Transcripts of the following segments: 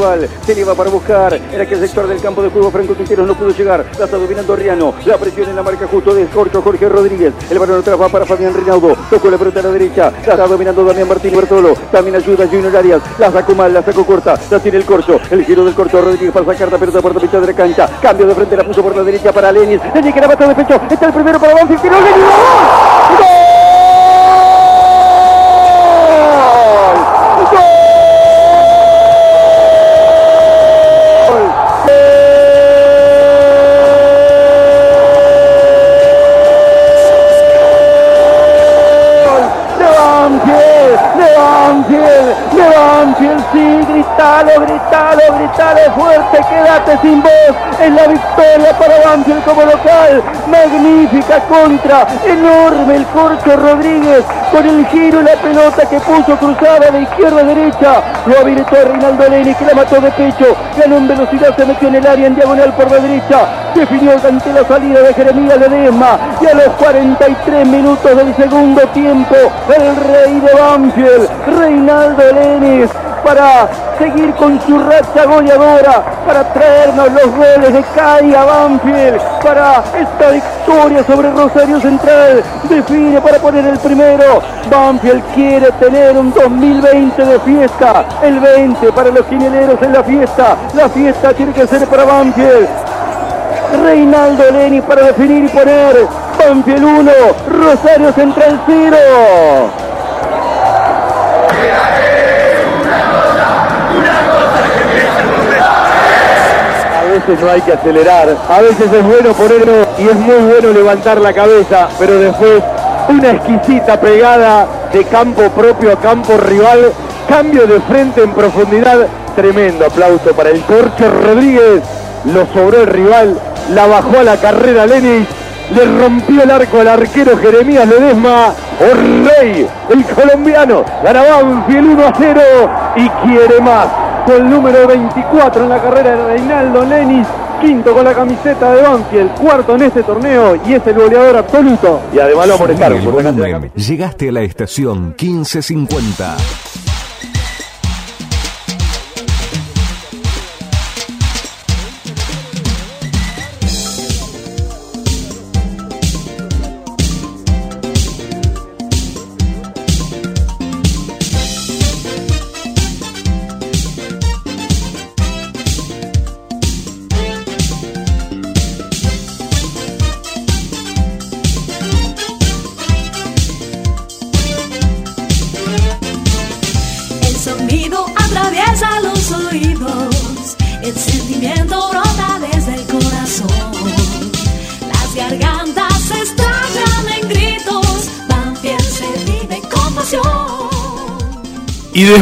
Rival. Se lleva para buscar. En aquel sector del campo de juego, Franco Quinteros no pudo llegar. La está dominando Riano. La presión en la marca justo de Corcho Jorge Rodríguez. El balón atrás va para Fabián Rinaudo. Tocó la pelota a la derecha. La está dominando Damián Martín Bertolo. También ayuda Junior Arias. La sacó mal, la sacó corta. La tiene el Corcho. El giro del Corcho Rodríguez para sacar la pelota por la de la cancha. Cambio de frente, la puso por la derecha para Lenis. Lenis que la bata de pecho. Está el primero para Banfield. ¡Tiró Lenis! ¡Gol! Gritalo, gritalo, gritalo fuerte, quédate sin voz. Es la victoria para Banfield como local. Magnífica contra, enorme el Corcho Rodríguez con el giro y la pelota que puso cruzada de izquierda a derecha. Lo habilitó Reinaldo Leni que la mató de pecho. Ganó en velocidad, se metió en el área en diagonal por la derecha. Definió ante la salida de Jeremías Ledesma. Y a los 43 minutos del segundo tiempo, el rey de Banfield, Reinaldo Lenis, para seguir con su racha goleadora, para traernos los goles de Caiga Banfield, para esta victoria sobre Rosario Central, define para poner el primero. Banfield quiere tener un 2020 de fiesta, el 20 para los quinieros en la fiesta, la fiesta tiene que ser para Banfield. Reinaldo Leni para definir y poner Banfield 1, Rosario Central 0. Veces no hay que acelerar, a veces es bueno ponerlo y es muy bueno levantar la cabeza, pero después una exquisita pegada de campo propio a campo rival, cambio de frente en profundidad, tremendo aplauso para el Corcho Rodríguez, lo sobró el rival, la bajó a la carrera Lenis, le rompió el arco al arquero Jeremías Ledesma, rey el colombiano, gana Banfield 1 a 0 y quiere más el número 24 en la carrera de Reinaldo Lenis, quinto con la camiseta de Banfield, cuarto en este torneo y es el goleador absoluto. Y además lo amonestaron por Llegaste a la estación 1550.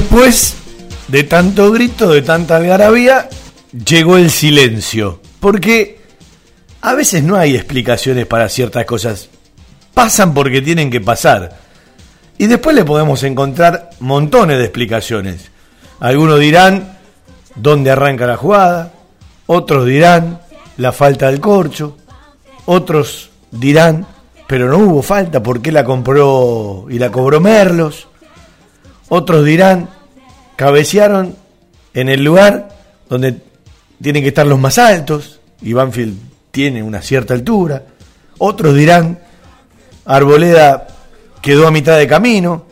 Después de tanto grito, de tanta algarabía, llegó el silencio. Porque a veces no hay explicaciones para ciertas cosas. Pasan porque tienen que pasar. Y después le podemos encontrar montones de explicaciones. Algunos dirán dónde arranca la jugada, otros dirán la falta del corcho, otros dirán, pero no hubo falta, ¿por qué la compró y la cobró Merlos? Otros dirán, cabecearon en el lugar donde tienen que estar los más altos, y Banfield tiene una cierta altura. Otros dirán, Arboleda quedó a mitad de camino,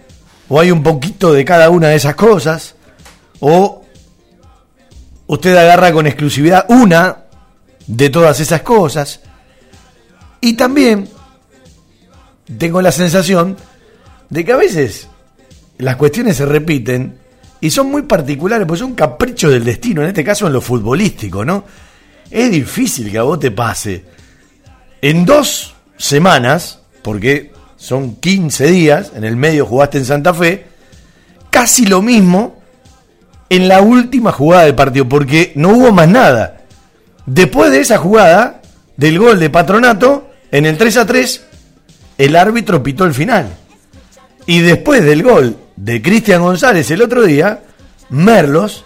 o hay un poquito de cada una de esas cosas, o usted agarra con exclusividad una de todas esas cosas. Y también tengo la sensación de que a veces las cuestiones se repiten y son muy particulares, pues son caprichos del destino, en este caso en lo futbolístico, ¿no? Es difícil que a vos te pase en dos semanas, porque son 15 días, en el medio jugaste en Santa Fe, casi lo mismo en la última jugada del partido, porque no hubo más nada. Después de esa jugada, del gol de Patronato, en el 3 a 3, el árbitro pitó el final. Y después del gol de Cristian González el otro día, Merlos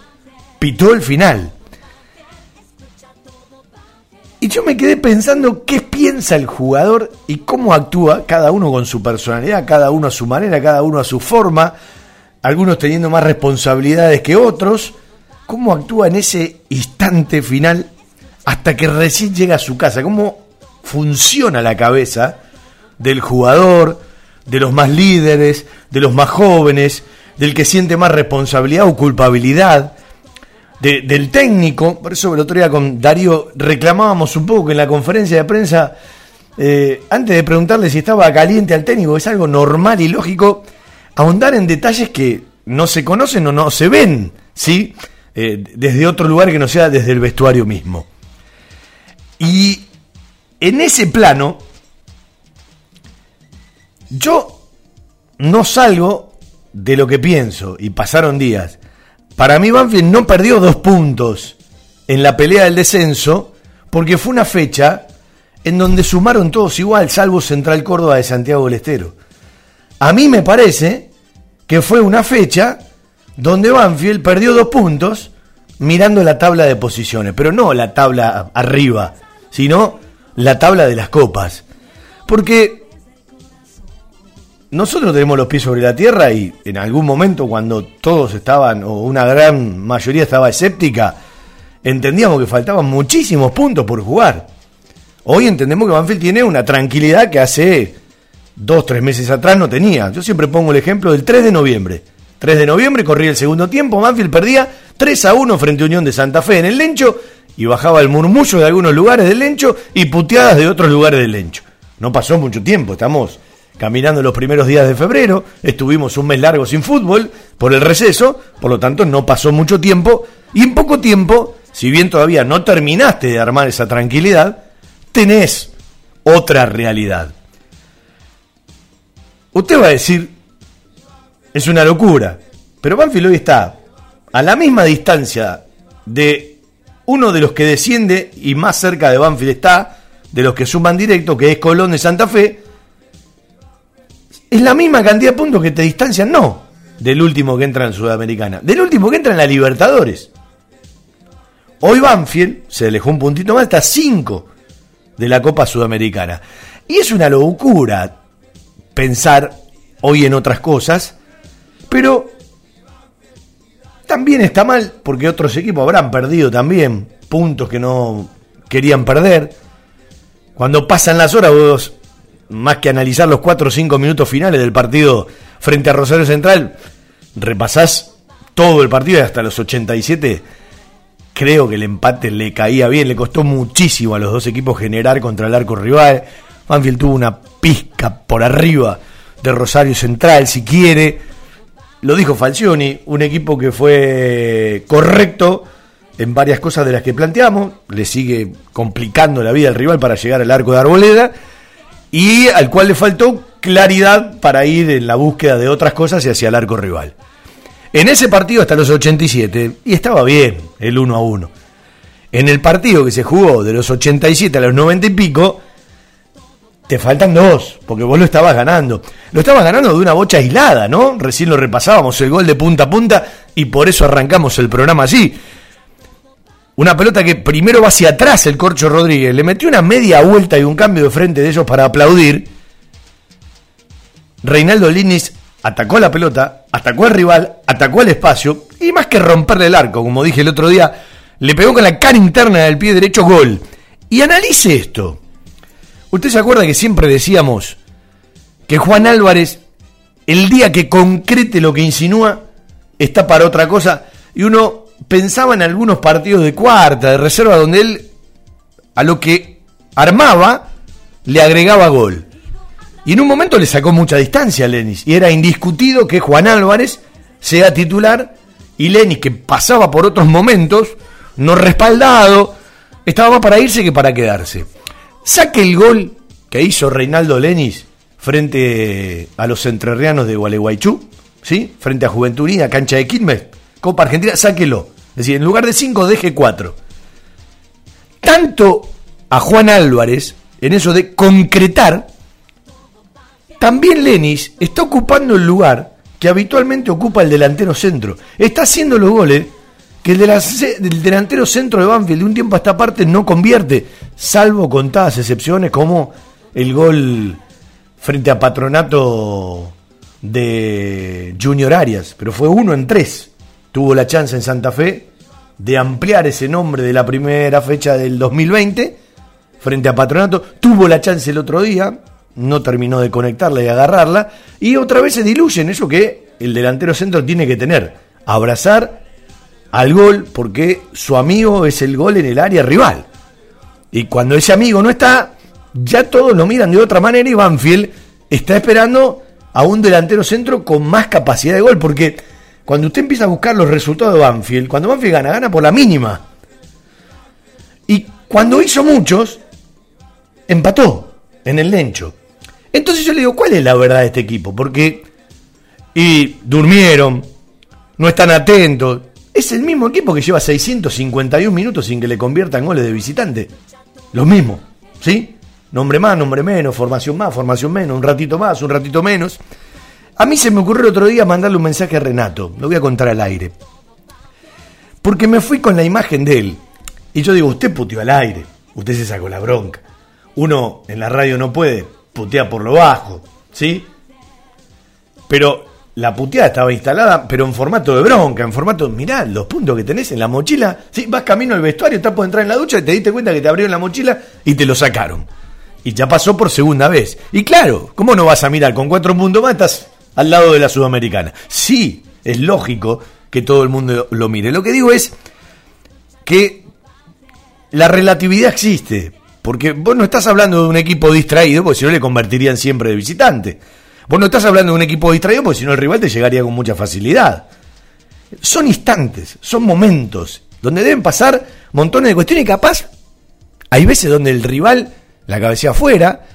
pitó el final. Y yo me quedé pensando qué piensa el jugador y cómo actúa, cada uno con su personalidad, cada uno a su manera, cada uno a su forma, algunos teniendo más responsabilidades que otros, cómo actúa en ese instante final hasta que recién llega a su casa, cómo funciona la cabeza del jugador, de los más líderes, de los más jóvenes, del que siente más responsabilidad o culpabilidad, del técnico. Por eso el otro día con Darío reclamábamos un poco que en la conferencia de prensa, eh, antes de preguntarle si estaba caliente al técnico, es algo normal y lógico ahondar en detalles que no se conocen o no se ven, ¿sí? Eh, desde otro lugar que no sea desde el vestuario mismo. Y en ese plano, yo no salgo de lo que pienso, y pasaron días. Para mí Banfield no perdió dos puntos en la pelea del descenso, porque fue una fecha en donde sumaron todos igual, salvo Central Córdoba de Santiago del Estero. A mí me parece que fue una fecha donde Banfield perdió dos puntos mirando la tabla de posiciones, pero no la tabla arriba, sino la tabla de las copas. Porque nosotros tenemos los pies sobre la tierra y en algún momento cuando todos estaban, o una gran mayoría estaba escéptica, entendíamos que faltaban muchísimos puntos por jugar. Hoy entendemos que Banfield tiene una tranquilidad que hace dos, tres meses atrás no tenía. Yo siempre pongo el ejemplo del 3 de noviembre. 3 de noviembre corría el segundo tiempo, Banfield perdía 3 a 1 frente a Unión de Santa Fe en el Lencho y bajaba el murmullo de algunos lugares del Lencho y puteadas de otros lugares del Lencho. No pasó mucho tiempo, estamos caminando los primeros días de febrero, estuvimos un mes largo sin fútbol por el receso, por lo tanto no pasó mucho tiempo y en poco tiempo, si bien todavía no terminaste de armar esa tranquilidad, tenés otra realidad. Usted va a decir, es una locura, pero Banfield hoy está a la misma distancia de uno de los que desciende y más cerca de Banfield está, de los que suman directo, que es Colón de Santa Fe, es la misma cantidad de puntos que te distancian, no, del último que entra en Sudamericana, del último que entra en la Libertadores. Hoy Banfield se alejó un puntito más, está 5 de la Copa Sudamericana. Y es una locura pensar hoy en otras cosas, pero también está mal porque otros equipos habrán perdido también puntos que no querían perder. Cuando pasan las horas, vos, más que analizar los 4 o 5 minutos finales del partido frente a Rosario Central, repasás todo el partido y hasta los 87. Creo que el empate le caía bien, le costó muchísimo a los dos equipos generar contra el arco rival. Banfield tuvo una pizca por arriba de Rosario Central, si quiere lo dijo Falcioni, un equipo que fue correcto en varias cosas de las que planteamos, le sigue complicando la vida al rival para llegar al arco de Arboleda y al cual le faltó claridad para ir en la búsqueda de otras cosas y hacia el arco rival. En ese partido hasta los 87, y estaba bien el 1 a 1. En el partido que se jugó de los 87 a los 90 y pico, te faltan dos, porque vos lo estabas ganando. Lo estabas ganando de una bocha aislada, ¿no? Recién lo repasábamos, el gol de punta a punta, y por eso arrancamos el programa así. Una pelota que primero va hacia atrás el Corcho Rodríguez, le metió una media vuelta y un cambio de frente de ellos para aplaudir. Reinaldo Linis atacó la pelota, atacó al rival, atacó el espacio, y más que romperle el arco, como dije el otro día, le pegó con la cara interna del pie derecho gol. Y analice esto. ¿Usted se acuerda que siempre decíamos que Juan Álvarez, el día que concrete lo que insinúa, está para otra cosa? Y uno pensaba en algunos partidos de cuarta, de reserva, donde él a lo que armaba le agregaba gol. Y en un momento le sacó mucha distancia a Lenis. Y era indiscutido que Juan Álvarez sea titular y Lenis, que pasaba por otros momentos, no respaldado, estaba más para irse que para quedarse. Saque el gol que hizo Reinaldo Lenis frente a los entrerrianos de Gualeguaychú, ¿sí? frente a Juventud Unida, cancha de Quilmes, Copa Argentina, sáquelo. Es decir, en lugar de 5, deje 4. Tanto a Juan Álvarez, en eso de concretar, también Lenis está ocupando el lugar que habitualmente ocupa el delantero centro. Está haciendo los goles que el, delantero centro de Banfield de un tiempo a esta parte no convierte, salvo contadas excepciones como el gol frente a Patronato de Junior Arias, pero fue uno en tres. Tuvo la chance en Santa Fe de ampliar ese nombre de la primera fecha del 2020 frente a Patronato. Tuvo la chance el otro día, no terminó de conectarla y agarrarla. Y otra vez se diluye en eso que el delantero centro tiene que tener. Abrazar al gol porque su amigo es el gol en el área rival. Y cuando ese amigo no está, ya todos lo miran de otra manera y Banfield está esperando a un delantero centro con más capacidad de gol. Porque cuando usted empieza a buscar los resultados de Banfield, cuando Banfield gana, gana por la mínima. Y cuando hizo muchos, empató en el Lencho. Entonces yo le digo, ¿cuál es la verdad de este equipo? Porque y durmieron, no están atentos. Es el mismo equipo que lleva 651 minutos sin que le conviertan goles de visitante. Lo mismo, ¿sí? Nombre más, nombre menos, formación más, formación menos, un ratito más, un ratito menos. A mí se me ocurrió el otro día mandarle un mensaje a Renato, lo voy a contar al aire. Porque me fui con la imagen de él. Y yo digo, usted puteó al aire, usted se sacó la bronca. Uno en la radio no puede, putea por lo bajo, ¿sí? Pero la puteada estaba instalada, pero en formato de bronca, en formato, mirá, los puntos que tenés en la mochila, ¿sí? vas camino al vestuario, estás por entrar en la ducha y te diste cuenta que te abrieron la mochila y te lo sacaron. Y ya pasó por segunda vez. Y claro, ¿cómo no vas a mirar con cuatro puntos más? Al lado de la sudamericana. Sí, es lógico que todo el mundo lo mire. Lo que digo es que la relatividad existe. Porque vos no estás hablando de un equipo distraído, porque si no le convertirían siempre de visitante. Vos no estás hablando de un equipo distraído, porque si no el rival te llegaría con mucha facilidad. Son instantes, son momentos, donde deben pasar montones de cuestiones y capaz hay veces donde el rival la cabecea afuera,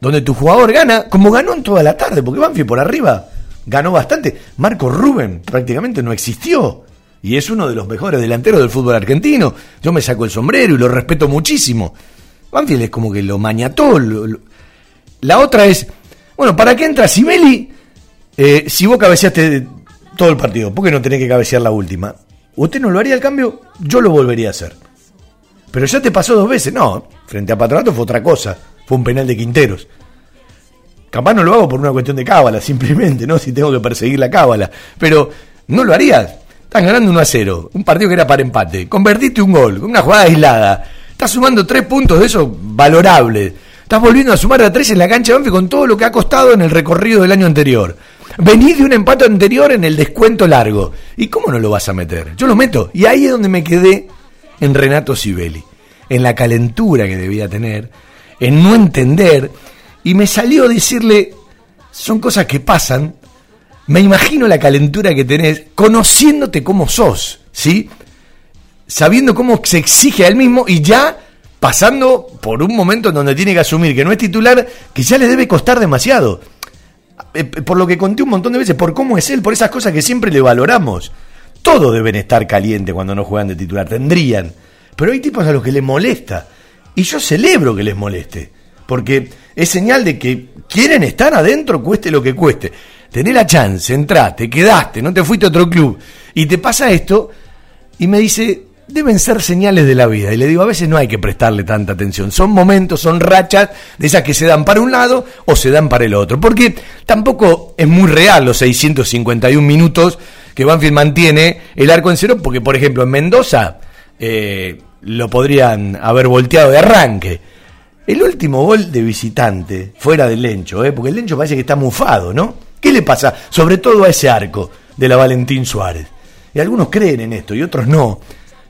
donde tu jugador gana, como ganó en toda la tarde, porque Banfield por arriba ganó bastante. Marco Rubén prácticamente no existió. Y es uno de los mejores delanteros del fútbol argentino. Yo me saco el sombrero y lo respeto muchísimo. Banfield es como que lo mañató. La otra es, bueno, ¿para qué entra Sibeli eh, si vos cabeceaste todo el partido? ¿Por qué no tenés que cabecear la última? ¿Usted no lo haría el cambio? Yo lo volvería a hacer. Pero ya te pasó dos veces. No, frente a Patronato fue otra cosa. Fue un penal de Quinteros. Capaz no lo hago por una cuestión de cábala, simplemente, ¿no? Si tengo que perseguir la cábala. Pero no lo harías. Estás ganando 1 a 0. Un partido que era para empate. Convertiste un gol, una jugada aislada. Estás sumando tres puntos de eso valorable. Estás volviendo a sumar a tres en la cancha de Banfield con todo lo que ha costado en el recorrido del año anterior. Venís de un empate anterior en el descuento largo. ¿Y cómo no lo vas a meter? Yo lo meto. Y ahí es donde me quedé en Renato Sibeli. En la calentura que debía tener. En no entender. Y me salió decirle, son cosas que pasan. Me imagino la calentura que tenés conociéndote como sos, ¿sí? sabiendo cómo se exige a él mismo y ya pasando por un momento en donde tiene que asumir que no es titular, que ya le debe costar demasiado. Eh, por lo que conté un montón de veces, por cómo es él, por esas cosas que siempre le valoramos. Todos deben estar calientes cuando no juegan de titular, tendrían. Pero hay tipos a los que les molesta. Y yo celebro que les moleste. Porque es señal de que quieren estar adentro, cueste lo que cueste. Tenés la chance, entraste, quedaste, no te fuiste a otro club. Y te pasa esto. Y me dice, deben ser señales de la vida. Y le digo, a veces no hay que prestarle tanta atención. Son momentos, son rachas de esas que se dan para un lado o se dan para el otro. Porque tampoco es muy real los 651 minutos que Banfield mantiene el arco en cero, porque por ejemplo en Mendoza eh, lo podrían haber volteado de arranque. El último gol de visitante, fuera del Lencho, eh, porque el Lencho parece que está mufado, ¿no? ¿Qué le pasa? Sobre todo a ese arco de la Valentín Suárez. Y algunos creen en esto y otros no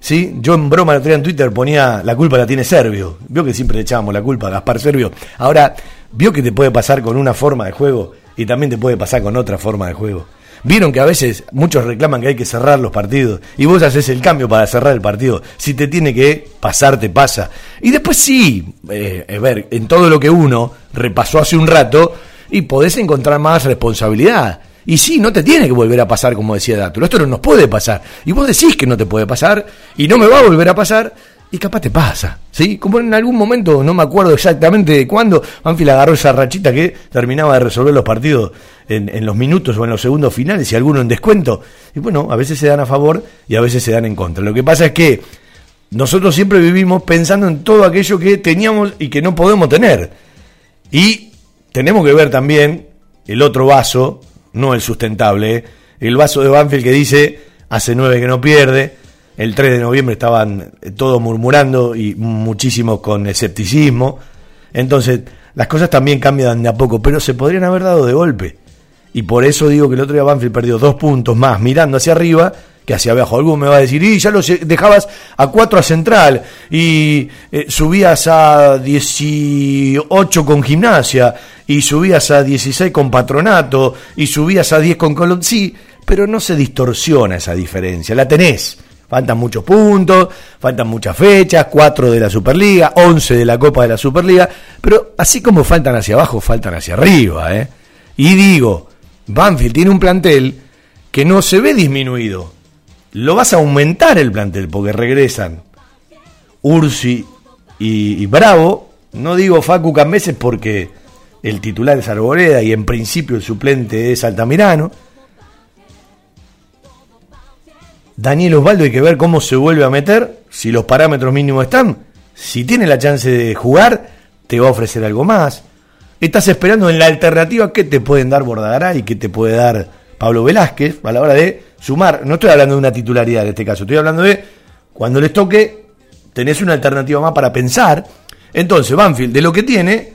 ¿sí? Yo en broma día en Twitter ponía la culpa la tiene Servio. Vio que siempre le echábamos la culpa a Gaspar Servio. Ahora, vio que te puede pasar con una forma de juego y también te puede pasar con otra forma de juego. Vieron que a veces muchos reclaman que hay que cerrar los partidos y vos haces el cambio para cerrar el partido. Si te tiene que pasar, te pasa. Y después sí, eh, ver, en todo lo que uno repasó hace un rato y podés encontrar más responsabilidad. Y sí, no te tiene que volver a pasar, como decía Dátolo. Esto no nos puede pasar. Y vos decís que no te puede pasar y no me va a volver a pasar y capaz te pasa, ¿sí? Como en algún momento, no me acuerdo exactamente de cuándo, Banfield agarró esa rachita que terminaba de resolver los partidos en, los minutos o en los segundos finales y alguno en descuento. Y bueno, a veces se dan a favor y a veces se dan en contra. Lo que pasa es que nosotros siempre vivimos pensando en todo aquello que teníamos y que no podemos tener. Y tenemos que ver también el otro vaso, no el sustentable, el vaso de Banfield que dice hace nueve que no pierde el 3 de noviembre estaban todos murmurando y muchísimos con escepticismo. Entonces, las cosas también cambian de a poco, pero se podrían haber dado de golpe. Y por eso digo que el otro día Banfield perdió dos puntos más mirando hacia arriba que hacia abajo. Alguno me va a decir, y ya lo dejabas a 4 a central y eh, subías a 18 con gimnasia y subías a 16 con patronato y subías a 10 con Colón. Sí, pero no se distorsiona esa diferencia, la tenés. Faltan muchos puntos, faltan muchas fechas, cuatro de la Superliga, 11 de la Copa de la Superliga, pero así como faltan hacia abajo, faltan hacia arriba. ¿eh? Y digo, Banfield tiene un plantel que no se ve disminuido. Lo vas a aumentar el plantel porque regresan Ursi y, Bravo. No digo Facu Cambeses porque el titular es Arboleda y en principio el suplente es Altamirano Daniel Osvaldo hay que ver cómo se vuelve a meter, si los parámetros mínimos están. Si tiene la chance de jugar, te va a ofrecer algo más. Estás esperando en la alternativa que te pueden dar Bordagará y que te puede dar Pablo Velázquez a la hora de sumar. No estoy hablando de una titularidad en este caso, estoy hablando de cuando les toque, tenés una alternativa más para pensar. Entonces, Banfield, de lo que tiene,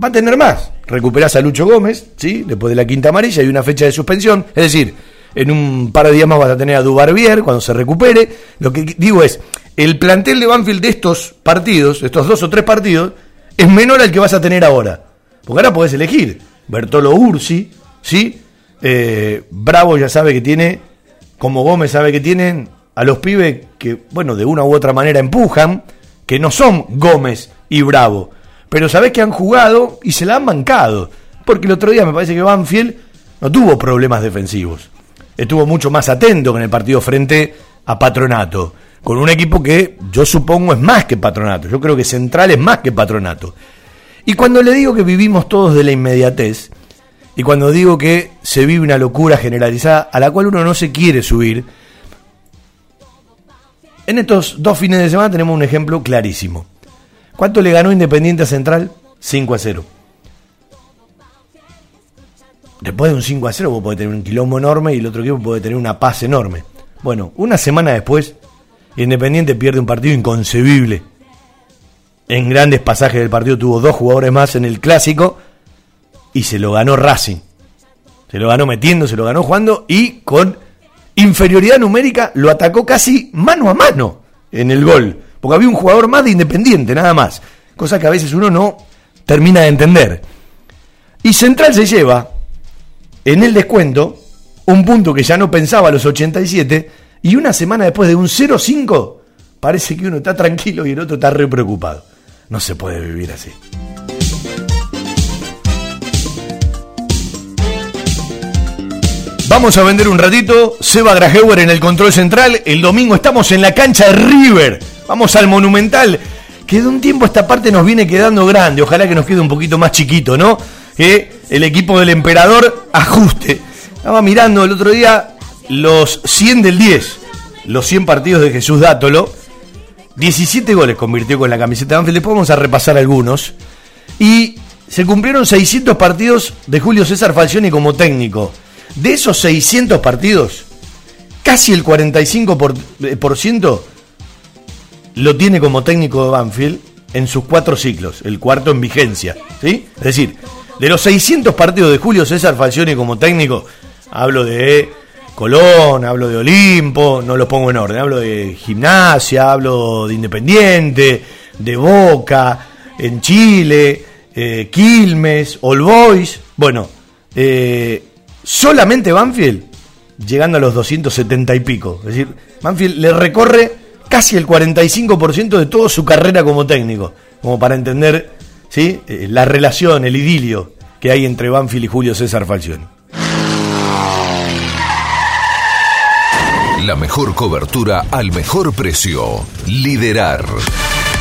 va a tener más. Recuperás a Lucho Gómez, ¿sí? Después de la quinta amarilla y una fecha de suspensión. Es decir, en un par de días más vas a tener a Dubarbier cuando se recupere. Lo que digo es, el plantel de Banfield de estos partidos, estos dos o tres partidos, es menor al que vas a tener ahora. Porque ahora podés elegir. Bertolo Ursi, ¿sí? Eh, Bravo ya sabe que tiene, como Gómez sabe que tienen, a los pibes que, bueno, de una u otra manera empujan, que no son Gómez y Bravo. Pero sabés que han jugado y se la han bancado. Porque el otro día me parece que Banfield no tuvo problemas defensivos estuvo mucho más atento con el partido frente a Patronato, con un equipo que yo supongo es más que Patronato, yo creo que Central es más que Patronato. Y cuando le digo que vivimos todos de la inmediatez, y cuando digo que se vive una locura generalizada a la cual uno no se quiere subir, en estos dos fines de semana tenemos un ejemplo clarísimo. ¿Cuánto le ganó Independiente a Central? 5 a 0. Después de un 5 a 0 vos podés tener un quilombo enorme y el otro equipo puede tener una paz enorme. Bueno, una semana después, Independiente pierde un partido inconcebible. En grandes pasajes del partido tuvo dos jugadores más en el clásico y se lo ganó Racing. Se lo ganó metiendo, se lo ganó jugando y con inferioridad numérica lo atacó casi mano a mano en el gol. Porque había un jugador más de Independiente, nada más. Cosa que a veces uno no termina de entender. Y Central se lleva en el descuento, un punto que ya no pensaba a los 87, y una semana después de un 0-5, parece que uno está tranquilo y el otro está re preocupado. No se puede vivir así. Vamos a vender un ratito. Seba Grajeuer en el control central. El domingo estamos en la cancha de River. Vamos al Monumental. Que de un tiempo esta parte nos viene quedando grande. Ojalá que nos quede un poquito más chiquito, ¿no? Que el equipo del emperador ajuste. Estaba mirando el otro día los 100 del 10, los 100 partidos de Jesús Dátolo. 17 goles convirtió con la camiseta de Anfield. Después vamos a repasar algunos. Y se cumplieron 600 partidos de Julio César Falcioni como técnico. De esos 600 partidos, casi el 45% lo tiene como técnico de Banfield en sus cuatro ciclos, el cuarto en vigencia. ¿sí? Es decir, de los 600 partidos de Julio César Falcioni como técnico, hablo de Colón, hablo de Olimpo, no los pongo en orden, hablo de Gimnasia, hablo de Independiente, de Boca, en Chile, eh, Quilmes, All Boys, bueno, eh, solamente Banfield llegando a los 270 y pico. Es decir, Banfield le recorre casi el 45% de toda su carrera como técnico, como para entender Eh, la relación, el idilio que hay entre Banfield y Julio César Falcioni. La mejor cobertura al mejor precio. Liderar.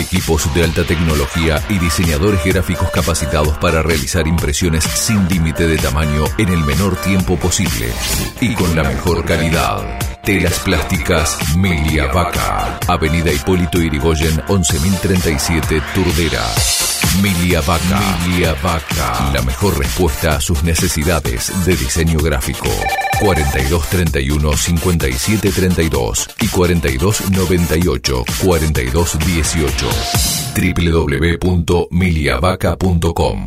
Equipos de alta tecnología y diseñadores gráficos capacitados para realizar impresiones sin límite de tamaño en el menor tiempo posible y con la mejor calidad. Telas plásticas Milia Vaca. Avenida Hipólito Irigoyen 11037 Turdera. Milia Vaca. Milia Vaca. La mejor respuesta a sus necesidades de diseño gráfico. 4231 5732 y 4298 4218 www.miliavaca.com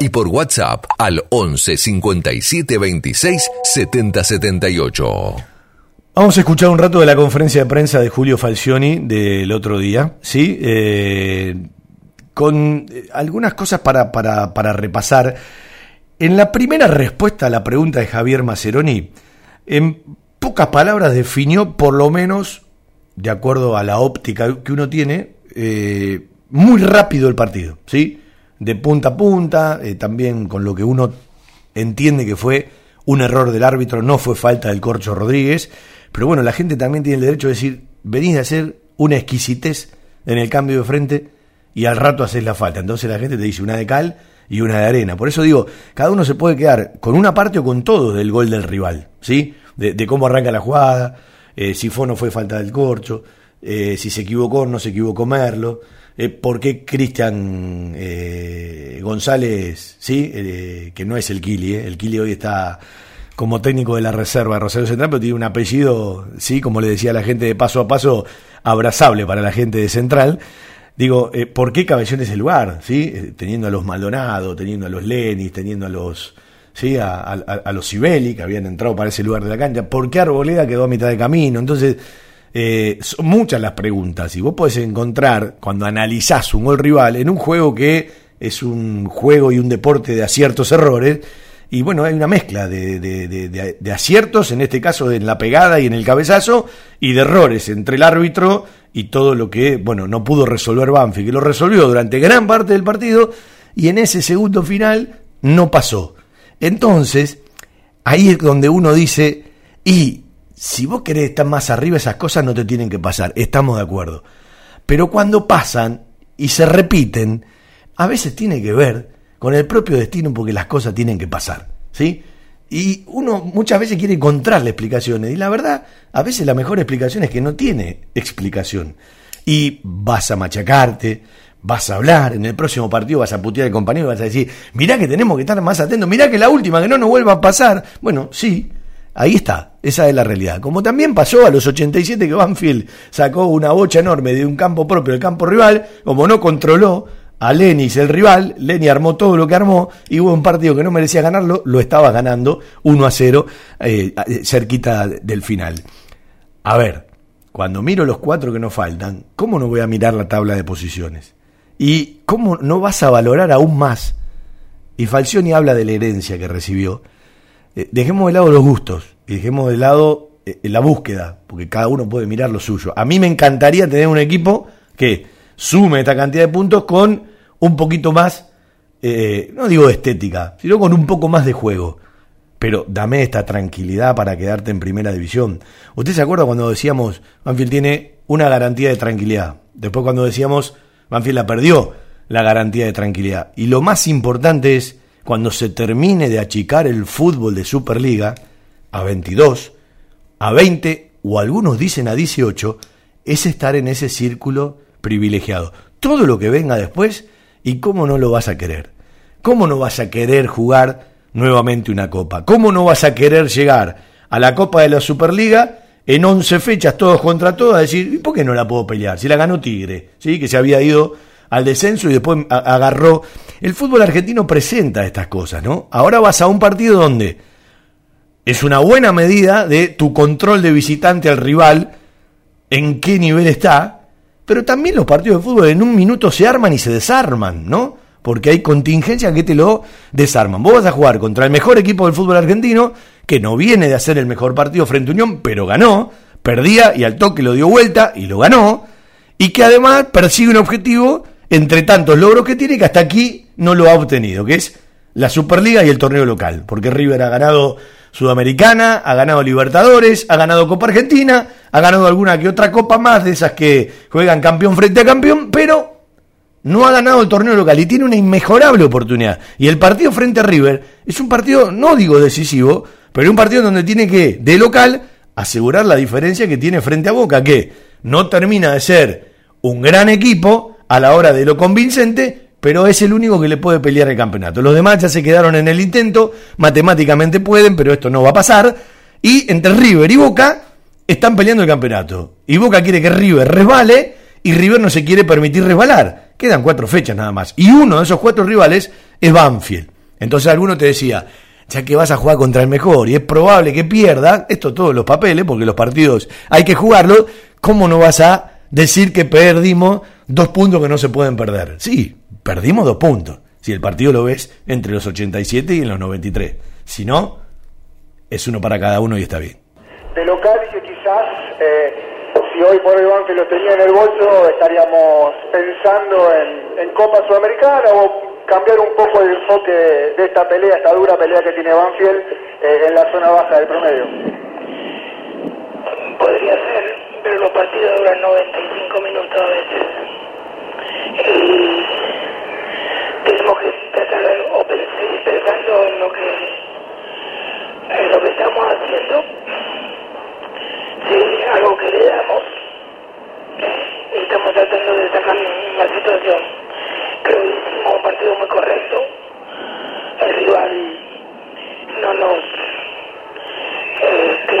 y por WhatsApp al 11 57 26 70 78. Vamos a escuchar un rato de la conferencia de prensa de Julio Falcioni del otro día, ¿sí? Eh, con eh, algunas cosas para, para, para repasar. En la primera respuesta a la pregunta de Javier Maceroni, en pocas palabras definió, por lo menos, de acuerdo a la óptica que uno tiene, eh, muy rápido el partido, ¿sí? De punta a punta, eh, también con lo que uno entiende que fue un error del árbitro, no fue falta del Corcho Rodríguez, pero bueno, la gente también tiene el derecho de decir, venís a hacer una exquisitez en el cambio de frente y al rato haces la falta. Entonces la gente te dice una de cal y una de arena. Por eso digo, cada uno se puede quedar con una parte o con todo del gol del rival, ¿sí? De, cómo arranca la jugada, eh, si fue o no fue falta del corcho, eh, si se equivocó o no se equivocó Merlo, eh, por qué Cristian eh, González, sí, eh, que no es el Kili, el Kili hoy está como técnico de la reserva de Rosario Central, pero tiene un apellido, sí, como le decía la gente de paso a paso, abrazable para la gente de Central. Digo, ¿por qué Cabellón es el lugar? ¿sí? teniendo a los Maldonado, teniendo a los Lenis, teniendo a los ¿sí? a, los Sibeli, que habían entrado para ese lugar de la cancha. ¿Por qué Arboleda quedó a mitad de camino? Entonces, eh, son muchas las preguntas. Y vos podés encontrar cuando analizás un gol rival en un juego que es un juego y un deporte de aciertos errores y bueno hay una mezcla de, de, aciertos en este caso en la pegada y en el cabezazo y de errores entre el árbitro y todo lo que bueno no pudo resolver Banfi que lo resolvió durante gran parte del partido y en ese segundo final no pasó. Entonces ahí es donde uno dice y si vos querés estar más arriba, esas cosas no te tienen que pasar, estamos de acuerdo. Pero cuando pasan y se repiten, a veces tiene que ver con el propio destino porque las cosas tienen que pasar, ¿sí? Y uno muchas veces quiere encontrarle explicaciones y la verdad, a veces la mejor explicación es que no tiene explicación. Y vas a machacarte, vas a hablar, en el próximo partido vas a putear al compañero y vas a decir, mirá que tenemos que estar más atentos, mirá que la última, que no nos vuelva a pasar. Bueno, sí, Ahí está, esa es la realidad. Como también pasó a los 87 que Banfield sacó una bocha enorme de un campo propio del campo rival, como no controló a Lenis el rival, Leni armó todo lo que armó y hubo un partido que no merecía ganarlo, lo estaba ganando 1 a 0 eh, cerquita del final. A ver, cuando miro los cuatro que nos faltan, ¿cómo no voy a mirar la tabla de posiciones? ¿Y cómo no vas a valorar aún más? Y Falcioni habla de la herencia que recibió eh, dejemos de lado los gustos y dejemos de lado eh, la búsqueda, porque cada uno puede mirar lo suyo. A mí me encantaría tener un equipo que sume esta cantidad de puntos con un poquito más, eh, no digo estética, sino con un poco más de juego. Pero dame esta tranquilidad para quedarte en primera división. ¿Usted se acuerda cuando decíamos, Banfield tiene una garantía de tranquilidad? Después cuando decíamos, Banfield la perdió la garantía de tranquilidad. Y lo más importante es, cuando se termine de achicar el fútbol de Superliga a 22, a 20 o algunos dicen a 18, es estar en ese círculo privilegiado. Todo lo que venga después, ¿y cómo no lo vas a querer? ¿Cómo no vas a querer jugar nuevamente una copa? ¿Cómo no vas a querer llegar a la Copa de la Superliga en 11 fechas todos contra todos a decir, ¿y por qué no la puedo pelear? Si la ganó Tigre, ¿sí? que se había ido al descenso y después agarró. El fútbol argentino presenta estas cosas, ¿no? Ahora vas a un partido donde es una buena medida de tu control de visitante al rival, en qué nivel está, pero también los partidos de fútbol en un minuto se arman y se desarman, ¿no? Porque hay contingencias que te lo desarman. Vos vas a jugar contra el mejor equipo del fútbol argentino, que no viene de hacer el mejor partido frente a Unión, pero ganó, perdía y al toque lo dio vuelta y lo ganó, y que además persigue un objetivo entre tantos logros que tiene que hasta aquí no lo ha obtenido, que es la Superliga y el torneo local, porque River ha ganado Sudamericana, ha ganado Libertadores, ha ganado Copa Argentina, ha ganado alguna que otra copa más de esas que juegan campeón frente a campeón, pero no ha ganado el torneo local y tiene una inmejorable oportunidad. Y el partido frente a River es un partido, no digo decisivo, pero un partido donde tiene que, de local, asegurar la diferencia que tiene frente a Boca, que no termina de ser un gran equipo a la hora de lo convincente, pero es el único que le puede pelear el campeonato. Los demás ya se quedaron en el intento, matemáticamente pueden, pero esto no va a pasar. Y entre River y Boca están peleando el campeonato. Y Boca quiere que River resbale y River no se quiere permitir resbalar. Quedan cuatro fechas nada más. Y uno de esos cuatro rivales es Banfield. Entonces alguno te decía, ya que vas a jugar contra el mejor y es probable que pierda, esto todos los papeles, porque los partidos hay que jugarlos, ¿cómo no vas a decir que perdimos dos puntos que no se pueden perder? Sí, perdimos dos puntos. Si el partido lo ves entre los 87 y en los 93. Si no, es uno para cada uno y está bien. De local que quizás, eh, si hoy por hoy que lo tenía en el bolso, estaríamos pensando en, en, Copa Sudamericana o cambiar un poco el enfoque de esta pelea, esta dura pelea que tiene Banfield eh, en la zona baja del promedio. Podría ser, pero los partidos duran 95 minutos a veces. Y tenemos que tratar o seguir pensando en lo que en lo que estamos haciendo. Si algo que le damos y estamos tratando de sacar la situación. Creo que hicimos un partido muy correcto. El rival no nos eh, que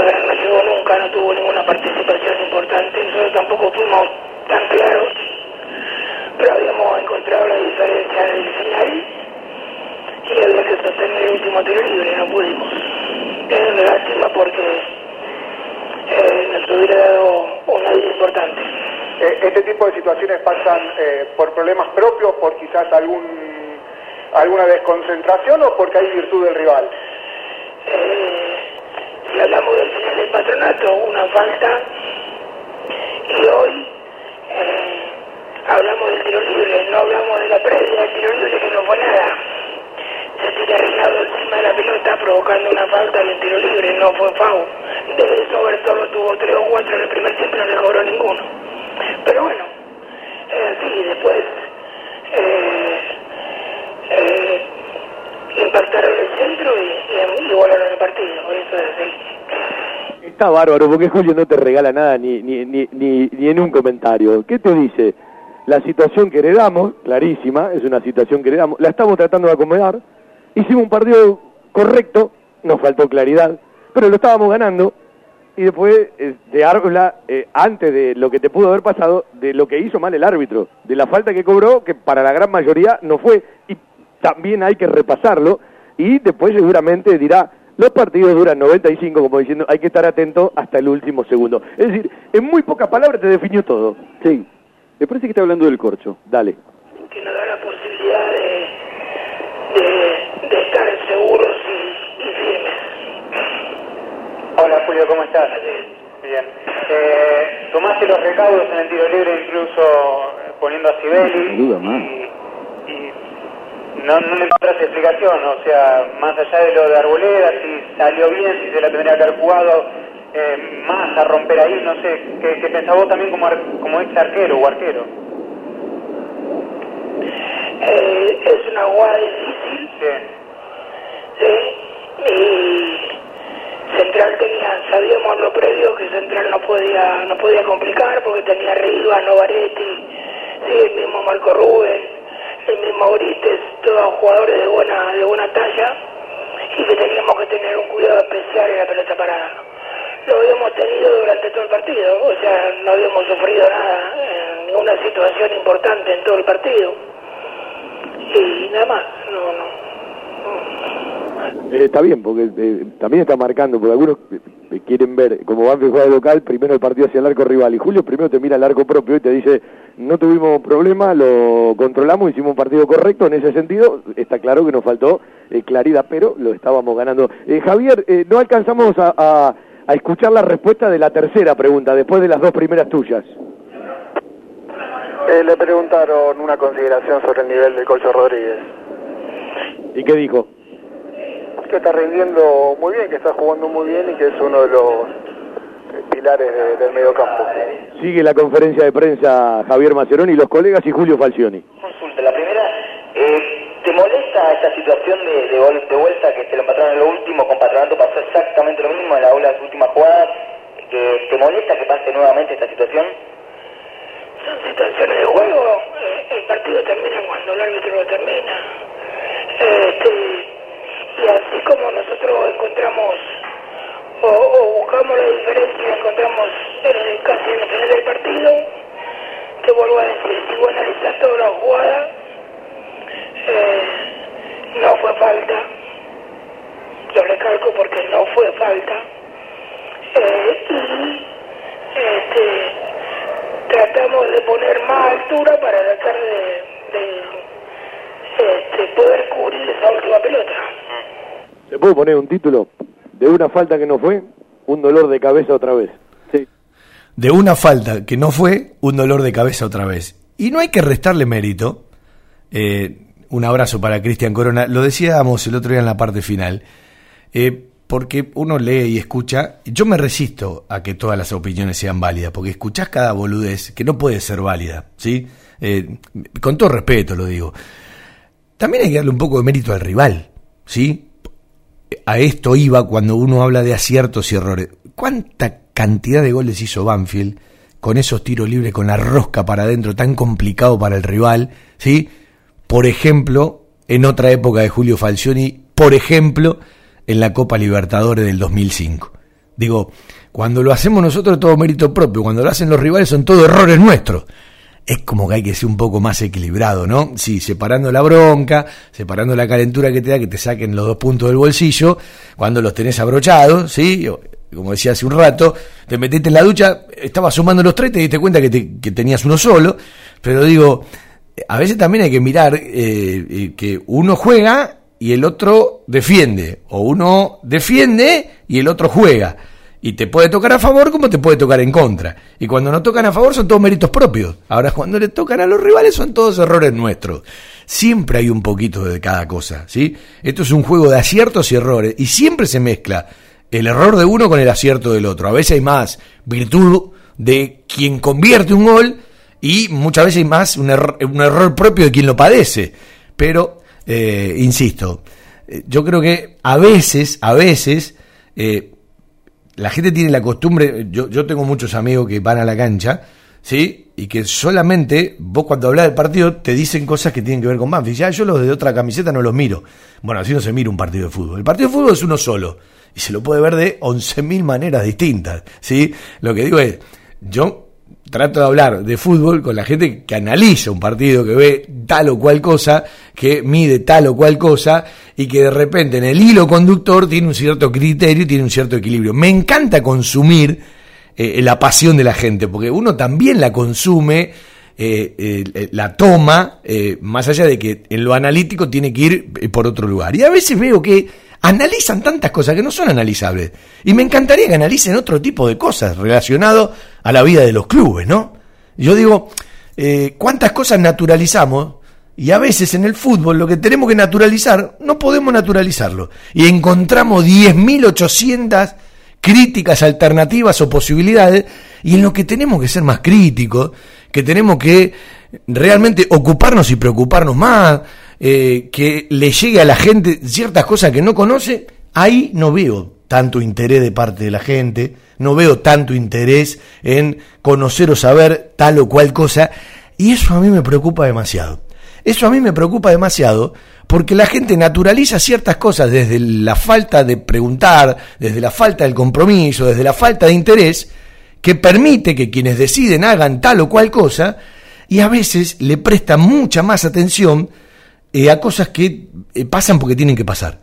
nunca no tuvo ninguna tampoco fuimos tan claros pero habíamos encontrado la diferencia en el final y había que sostener el último tiro libre, no pudimos. Es una lástima porque eh, nos hubiera dado una vida importante. Eh, ¿Este tipo de situaciones pasan eh, por problemas propios, por quizás algún alguna desconcentración o porque hay virtud del rival? si hablamos del final del patronato, una falta y hoy hablamos del tiro libre, no hablamos de la previa del tiro libre que no fue nada. Se tira Reinaldo encima de la pelota provocando una falta tiro libre, no fue FAU. De eso solo tuvo tres o cuatro en el primer tiempo no le cobró ninguno. Pero bueno, es así, después eh, eh, impactaron el centro y, y, volaron el partido, eso es así. Está bárbaro, porque Julio no te regala nada ni, ni, ni, ni, ni en un comentario. ¿Qué te dice? la situación que heredamos, clarísima, es una situación que heredamos, la estamos tratando de acomodar, hicimos un partido correcto, nos faltó claridad, pero lo estábamos ganando, y después eh, de habla, eh, antes de lo que te pudo haber pasado, de lo que hizo mal el árbitro, de la falta que cobró, que para la gran mayoría no fue, y también hay que repasarlo, y después seguramente dirá, los partidos duran 95, como diciendo, hay que estar atento hasta el último segundo. Es decir, en muy pocas palabras te definió todo. Sí. Me parece que está hablando del corcho. Dale. Que nos da la posibilidad de, de, estar seguros y. Hola Julio, ¿cómo estás? Bien. Eh, tomaste los recaudos en el tiro libre, incluso poniendo a Sibeli. Sin duda, man. Y, y no, no me encontrás explicación, o sea, más allá de lo de Arboleda, si salió bien, si se la tendría que haber jugado eh, más a romper ahí, no sé, ¿qué, qué pensás vos también como, ar- como ex arquero o arquero? Eh, es una jugada difícil, Sí. ¿sí? Y Central tenía, sabíamos en lo previo que Central no podía, no podía complicar porque tenía Rivas, Novaretti, el mismo Marco Rubén, el mismo Brites, todos jugadores de buena, de buena talla y que teníamos que tener un cuidado especial en la pelota parada. Lo habíamos tenido durante todo el partido, o sea, no habíamos sufrido nada, eh, ninguna situación importante en todo el partido. Y nada más, no, no. Eh, está bien, porque eh, también está marcando, porque algunos eh, quieren ver como Banfield juega de local, primero el partido hacia el arco rival, y Julio primero te mira el arco propio y te dice, no tuvimos problema, lo controlamos, hicimos un partido correcto, en ese sentido está claro que nos faltó eh, claridad, pero lo estábamos ganando. Eh, Javier, eh, no alcanzamos a, a- a escuchar la respuesta de la tercera pregunta, después de las dos primeras tuyas. Eh, le preguntaron una consideración sobre el nivel del Colcho Rodríguez. ¿Y qué dijo? Que está rindiendo muy bien, que está jugando muy bien y que es uno de los eh, pilares de- del mediocampo. Sigue la conferencia de prensa Javier Maceroni y los colegas y Julio Falcioni. Consulta, la primera, eh, ¿te molesta esta situación de, de gol de vuelta que se lo empataron en lo último, con Patronato pasó exactamente lo mismo en la ola de las últimas jugadas? ¿Que, ¿Te molesta que pase nuevamente esta situación? Son situaciones de juego, eh, el partido termina cuando el árbitro lo termina. Este, y así como nosotros encontramos o, buscamos la diferencia encontramos eh, casi en el final del partido, te vuelvo a decir, si vos analizás toda la jugada, eh, no fue falta, lo recalco porque no fue falta, eh, y este, tratamos de poner más altura para tratar de, este, poder cubrir esa última pelota. ¿Se puede poner un título? De una falta que no fue, un dolor de cabeza otra vez. Sí. de una falta que no fue, un dolor de cabeza otra vez. Y no hay que restarle mérito. Eh, un abrazo para Cristian Corona. Lo decíamos el otro día en la parte final. Eh, porque uno lee y escucha. Yo me resisto a que todas las opiniones sean válidas, porque escuchás cada boludez que no puede ser válida. ¿sí? Eh, con todo respeto lo digo. También hay que darle un poco de mérito al rival. ¿sí? a esto iba cuando uno habla de aciertos y errores. ¿Cuánta cantidad de goles hizo Banfield con esos tiros libres, con la rosca para adentro, tan complicado para el rival? ¿sí? Por ejemplo, en otra época de Julio Falcioni, por ejemplo, en la Copa Libertadores del 2005. Digo, cuando lo hacemos nosotros todo mérito propio, cuando lo hacen los rivales son todos errores nuestros es como que hay que ser un poco más equilibrado, ¿no? Sí, separando la bronca, separando la calentura que te da que te saquen los dos puntos del bolsillo, cuando los tenés abrochados, ¿sí? Como decía hace un rato, te metiste en la ducha, estabas sumando los tres, te diste cuenta que, te- que tenías uno solo, pero digo, a veces también hay que mirar eh, eh, que uno juega y el otro defiende, o uno defiende y el otro juega. Y te puede tocar a favor como te puede tocar en contra. Y cuando no tocan a favor son todos méritos propios. Ahora cuando le tocan a los rivales son todos errores nuestros. Siempre hay un poquito de cada cosa, ¿sí? Esto es un juego de aciertos y errores y siempre se mezcla el error de uno con el acierto del otro. A veces hay más virtud de quien convierte un gol y muchas veces hay más un, error, un error propio de quien lo padece. Pero, eh, insisto, eh, yo creo que a veces, a veces, eh, la gente tiene la costumbre, yo, yo tengo muchos amigos que van a la cancha, ¿sí? Y que solamente vos cuando hablas del partido te dicen cosas que tienen que ver con Banfield. Ya yo los de otra camiseta no los miro. Bueno, así no se mira un partido de fútbol. El partido de fútbol es uno solo. Y se lo puede ver de 11.000 maneras distintas, ¿sí? Lo que digo es, yo trato de hablar de fútbol con la gente que analiza un partido, que ve tal o cual cosa, que mide tal o cual cosa, y que de repente en el hilo conductor tiene un cierto criterio tiene un cierto equilibrio. Me encanta consumir eh, la pasión de la gente, porque uno también la consume, eh, eh, la toma, más allá de que en lo analítico tiene que ir por otro lugar. Y a veces veo que analizan tantas cosas que no son analizables. Y me encantaría que analicen otro tipo de cosas relacionado a la vida de los clubes, ¿no? Yo digo, eh, ¿cuántas cosas naturalizamos? Y a veces en el fútbol lo que tenemos que naturalizar, no podemos naturalizarlo. Y encontramos 10.800 críticas alternativas o posibilidades, y en lo que tenemos que ser más críticos, que tenemos que realmente ocuparnos y preocuparnos más, eh, que le llegue a la gente ciertas cosas que no conoce, ahí no veo tanto interés de parte de la gente, no veo tanto interés en conocer o saber tal o cual cosa, y eso a mí me preocupa demasiado. Eso a mí me preocupa demasiado porque la gente naturaliza ciertas cosas desde la falta de preguntar, desde la falta del compromiso, desde la falta de interés, que permite que quienes deciden hagan tal o cual cosa, y a veces le prestan mucha más atención eh, a cosas que eh, pasan porque tienen que pasar.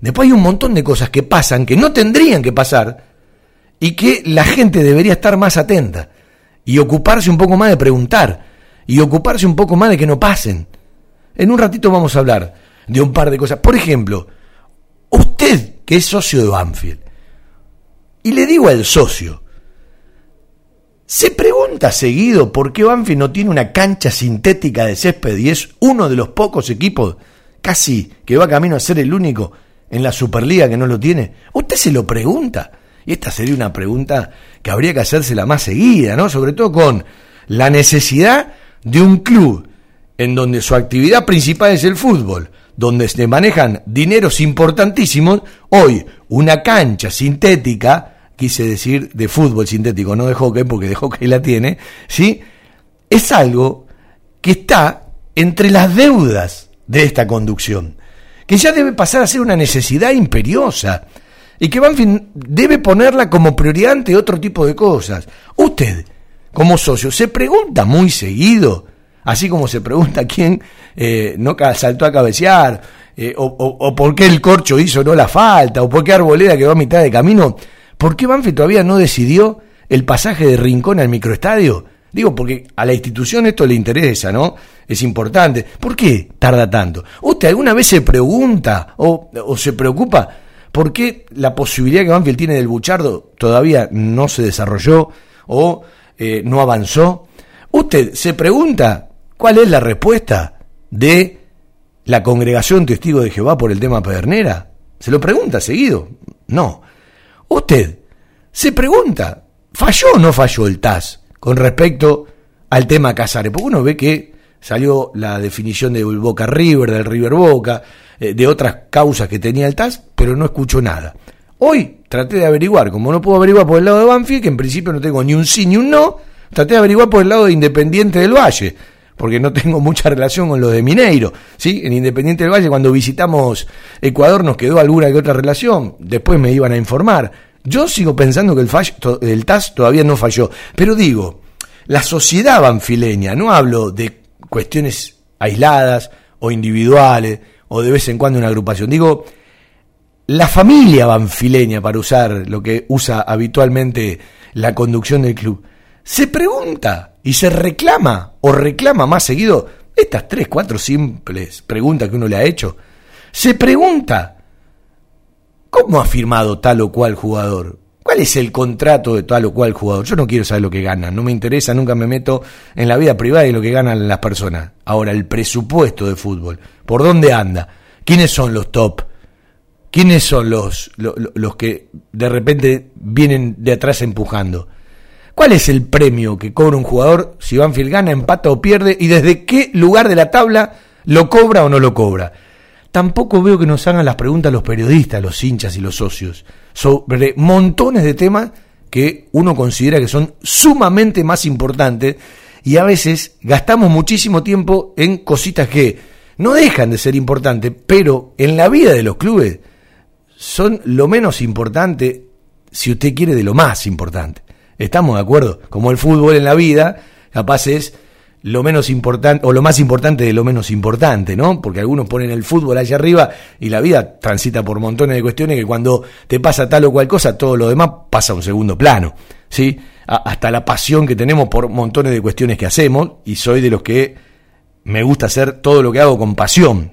Después hay un montón de cosas que pasan que no tendrían que pasar y que la gente debería estar más atenta y ocuparse un poco más de preguntar y ocuparse un poco más de que no pasen. En un ratito vamos a hablar de un par de cosas. Por ejemplo, usted que es socio de Banfield, y le digo al socio, ¿Se pregunta seguido por qué Banfield no tiene una cancha sintética de césped y es uno de los pocos equipos, casi que va camino a ser el único en la Superliga que no lo tiene? ¿Usted se lo pregunta? Y esta sería una pregunta que habría que hacérsela más seguida, ¿no? Sobre todo con la necesidad de un club en donde su actividad principal es el fútbol, donde se manejan dineros importantísimos, hoy una cancha sintética quise decir de fútbol sintético, no de hockey, porque de hockey la tiene, ¿sí? Es algo que está entre las deudas de esta conducción, que ya debe pasar a ser una necesidad imperiosa y que Banfield debe ponerla como prioridad ante otro tipo de cosas. Usted, como socio, se pregunta muy seguido, así como se pregunta quién eh, no saltó a cabecear, eh, o, o, por qué el corcho hizo no la falta, o por qué Arboleda quedó a mitad de camino ¿Por qué Banfield todavía no decidió el pasaje de Rincón al microestadio? Digo, porque a la institución esto le interesa, ¿no? Es importante. ¿Por qué tarda tanto? ¿Usted alguna vez se pregunta o, se preocupa por qué la posibilidad que Banfield tiene del Buchardo todavía no se desarrolló o eh, no avanzó? ¿Usted se pregunta cuál es la respuesta de la congregación testigo de Jehová por el tema Pedernera? ¿Se lo pregunta seguido? No. Usted se pregunta, ¿falló o no falló el TAS con respecto al tema Casares? Porque uno ve que salió la definición de Boca River, del River Boca, eh, de otras causas que tenía el TAS, pero no escucho nada. Hoy traté de averiguar, como no puedo averiguar por el lado de Banfield, que en principio no tengo ni un sí ni un no, traté de averiguar por el lado de Independiente del Valle, porque no tengo mucha relación con lo de Mineiro. ¿sí? En Independiente del Valle, cuando visitamos Ecuador, nos quedó alguna que otra relación. Después me iban a informar. Yo sigo pensando que el, el TAS todavía no falló. Pero digo, la sociedad banfileña, no hablo de cuestiones aisladas o individuales o de vez en cuando una agrupación. Digo, la familia banfileña, para usar lo que usa habitualmente la conducción del club, se pregunta y se reclama o reclama más seguido estas tres, cuatro simples preguntas que uno le ha hecho. Se pregunta, ¿cómo ha firmado tal o cual jugador? ¿Cuál es el contrato de tal o cual jugador? Yo no quiero saber lo que ganan, no me interesa, nunca me meto en la vida privada y lo que ganan las personas. Ahora, el presupuesto de fútbol, ¿por dónde anda? ¿Quiénes son los top? ¿Quiénes son los, los, los que de repente vienen de atrás empujando? ¿Cuál es el premio que cobra un jugador si Banfield gana, empata o pierde? ¿Y desde qué lugar de la tabla lo cobra o no lo cobra? Tampoco veo que nos hagan las preguntas los periodistas, los hinchas y los socios sobre montones de temas que uno considera que son sumamente más importantes y a veces gastamos muchísimo tiempo en cositas que no dejan de ser importantes, pero en la vida de los clubes son lo menos importante, si usted quiere, de lo más importante. Estamos de acuerdo. Como el fútbol en la vida, capaz es lo menos importante o lo más importante de lo menos importante, ¿no? Porque algunos ponen el fútbol allá arriba y la vida transita por montones de cuestiones que cuando te pasa tal o cual cosa, todo lo demás pasa a un segundo plano, ¿sí? hasta la pasión que tenemos por montones de cuestiones que hacemos y soy de los que me gusta hacer todo lo que hago con pasión.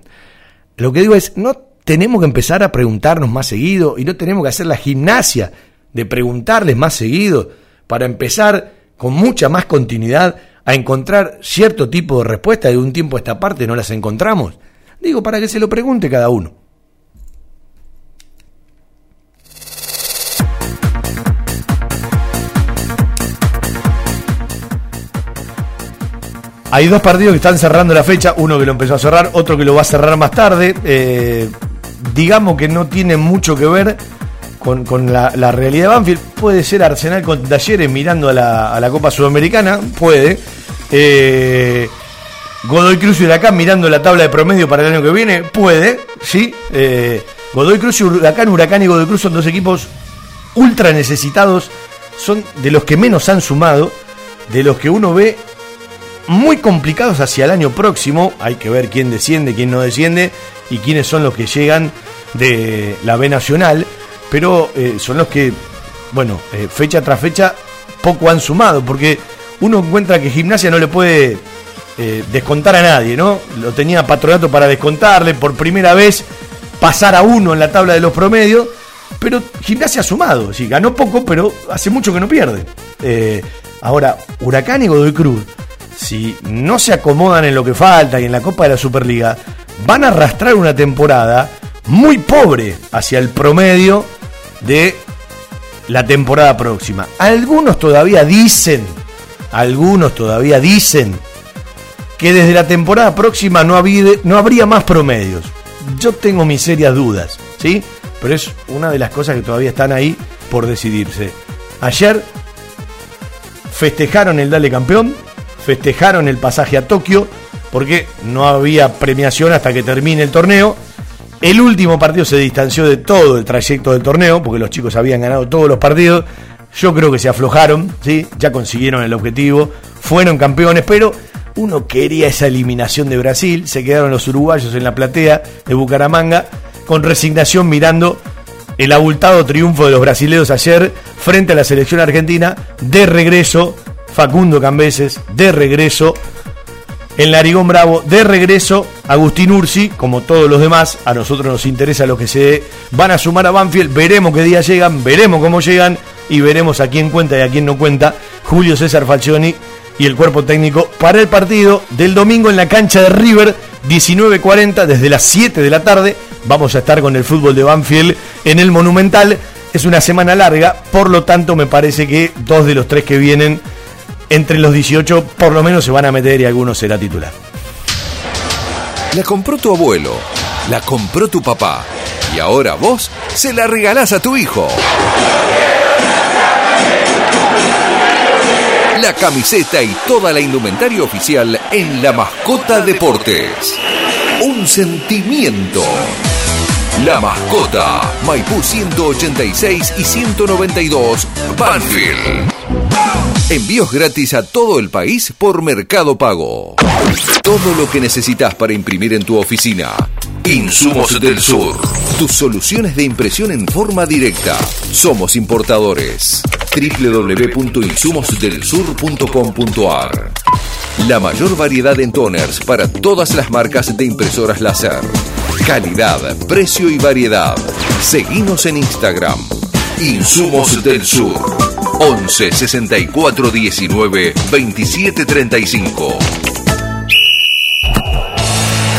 Lo que digo es, no tenemos que empezar a preguntarnos más seguido y no tenemos que hacer la gimnasia de preguntarles más seguido para empezar con mucha más continuidad a encontrar cierto tipo de respuesta de un tiempo a esta parte no las encontramos. Digo, para que se lo pregunte cada uno. Hay dos partidos que están cerrando la fecha, uno que lo empezó a cerrar, otro que lo va a cerrar más tarde. Eh, digamos que no tiene mucho que ver con, la, realidad de Banfield. Puede ser Arsenal con Talleres mirando a la, Copa Sudamericana, puede. Eh, Godoy Cruz y Huracán mirando la tabla de promedio para el año que viene, puede, sí. Eh, Godoy Cruz y Huracán, Huracán y Godoy Cruz son dos equipos ultra necesitados, son de los que menos han sumado, de los que uno ve muy complicados hacia el año próximo. Hay que ver quién desciende, quién no desciende y quiénes son los que llegan de la B Nacional. Pero eh, son los que, bueno, eh, fecha tras fecha poco han sumado. Porque uno encuentra que Gimnasia no le puede eh, descontar a nadie, ¿no? Lo tenía Patronato para descontarle. Por primera vez pasar a uno en la tabla de los promedios. Pero Gimnasia ha sumado. Sí, ganó poco, pero hace mucho que no pierde. ahora, Huracán y Godoy Cruz si no se acomodan en lo que falta y en la Copa de la Superliga, van a arrastrar una temporada muy pobre hacia el promedio de la temporada próxima. Algunos todavía dicen, algunos todavía dicen que desde la temporada próxima no, no habría más promedios. Yo tengo mis serias dudas, ¿sí? Pero es una de las cosas que todavía están ahí por decidirse. Ayer festejaron el Dale Campeón, festejaron el pasaje a Tokio porque no había premiación hasta que termine el torneo. El último partido se distanció de todo el trayecto del torneo porque los chicos habían ganado todos los partidos. Yo creo que se aflojaron, ¿sí? ya consiguieron el objetivo, fueron campeones, pero uno quería esa eliminación de Brasil. Se quedaron los uruguayos en la platea de Bucaramanga con resignación mirando el abultado triunfo de los brasileños ayer frente a la selección argentina de regreso Facundo Cambeses, de regreso. En Larigón Bravo, de regreso, Agustín Ursi, como todos los demás, a nosotros nos interesa lo que se van a sumar a Banfield, veremos qué día llegan, veremos cómo llegan y veremos a quién cuenta y a quién no cuenta Julio César Falcioni y el cuerpo técnico para el partido del domingo en la cancha de River, 19.40 desde las 7 de la tarde. Vamos a estar con el fútbol de Banfield en el Monumental. Es una semana larga, por lo tanto me parece que dos de los tres que vienen entre los 18 por lo menos se van a meter y algunos será titular. La compró tu abuelo, la compró tu papá y ahora vos se la regalás a tu hijo. La camiseta y toda la indumentaria oficial en La Mascota Deportes. Un sentimiento. La Mascota, Maipú 186 y 192, Banfield. Envíos gratis a todo el país por Mercado Pago. Todo lo que necesitas para imprimir en tu oficina. Insumos del Sur. Tus soluciones de impresión en forma directa. Somos importadores. www.insumosdelsur.com.ar La mayor variedad en toners para todas las marcas de impresoras láser. Calidad, precio y variedad. Seguimos en Instagram. Insumos del Sur. 11 64 19 27 35.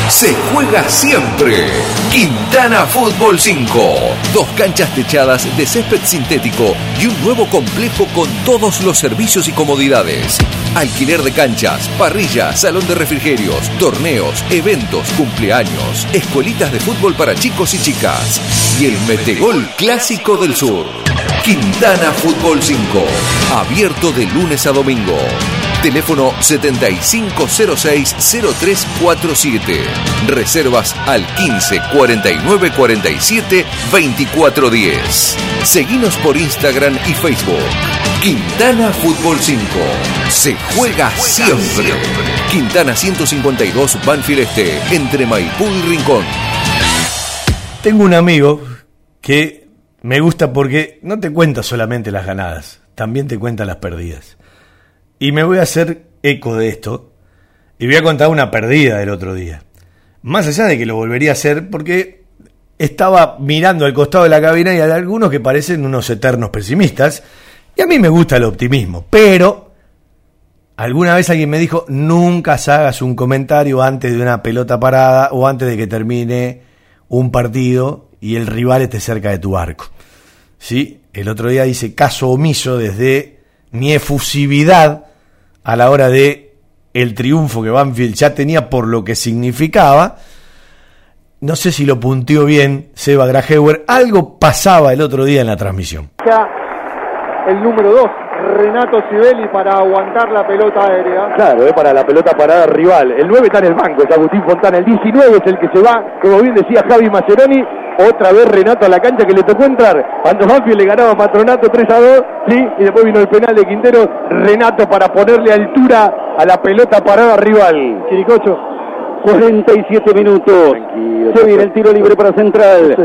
Se juega siempre. Quintana Fútbol 5. Dos canchas techadas de césped sintético y un nuevo complejo con todos los servicios y comodidades. Alquiler de canchas, parrillas, salón de refrigerios, torneos, eventos, cumpleaños, escuelitas de fútbol para chicos y chicas. Y el Metegol Clásico del Sur. Quintana Fútbol 5. Abierto de lunes a domingo. Teléfono 7506-0347. Reservas al 15 49 47 24 10. Seguinos por Instagram y Facebook. Quintana Fútbol 5. Se juega, siempre. Quintana 152 Banfield Este, entre Maipú y Rincón. Tengo un amigo que me gusta porque no te cuenta solamente las ganadas, también te cuenta las perdidas. Y me voy a hacer eco de esto y voy a contar una perdida del otro día. Más allá de que lo volvería a hacer porque estaba mirando al costado de la cabina y hay algunos que parecen unos eternos pesimistas. Y a mí me gusta el optimismo, pero alguna vez alguien me dijo, nunca hagas un comentario antes de una pelota parada o antes de que termine un partido y el rival esté cerca de tu arco. ¿Sí? El otro día hice caso omiso desde mi efusividad a la hora de el triunfo que Banfield ya tenía por lo que significaba. No sé si lo punteó bien Seba Grajewer. Algo pasaba el otro día en la transmisión. Ya el número 2, Renato Sibeli para aguantar la pelota aérea. Claro, es para la pelota parada rival. El 9 está en el banco, es Agustín Fontana. El 19 es el que se va, como bien decía Javi Maceroni. Otra vez Renato a la cancha que le tocó entrar. Cuando Banfield le ganaba a Patronato 3 a 2, sí, y después vino el penal de Quintero. Renato para ponerle altura a la pelota parada rival. Chiricocho, 47 minutos. Se viene el tiro libre para Central.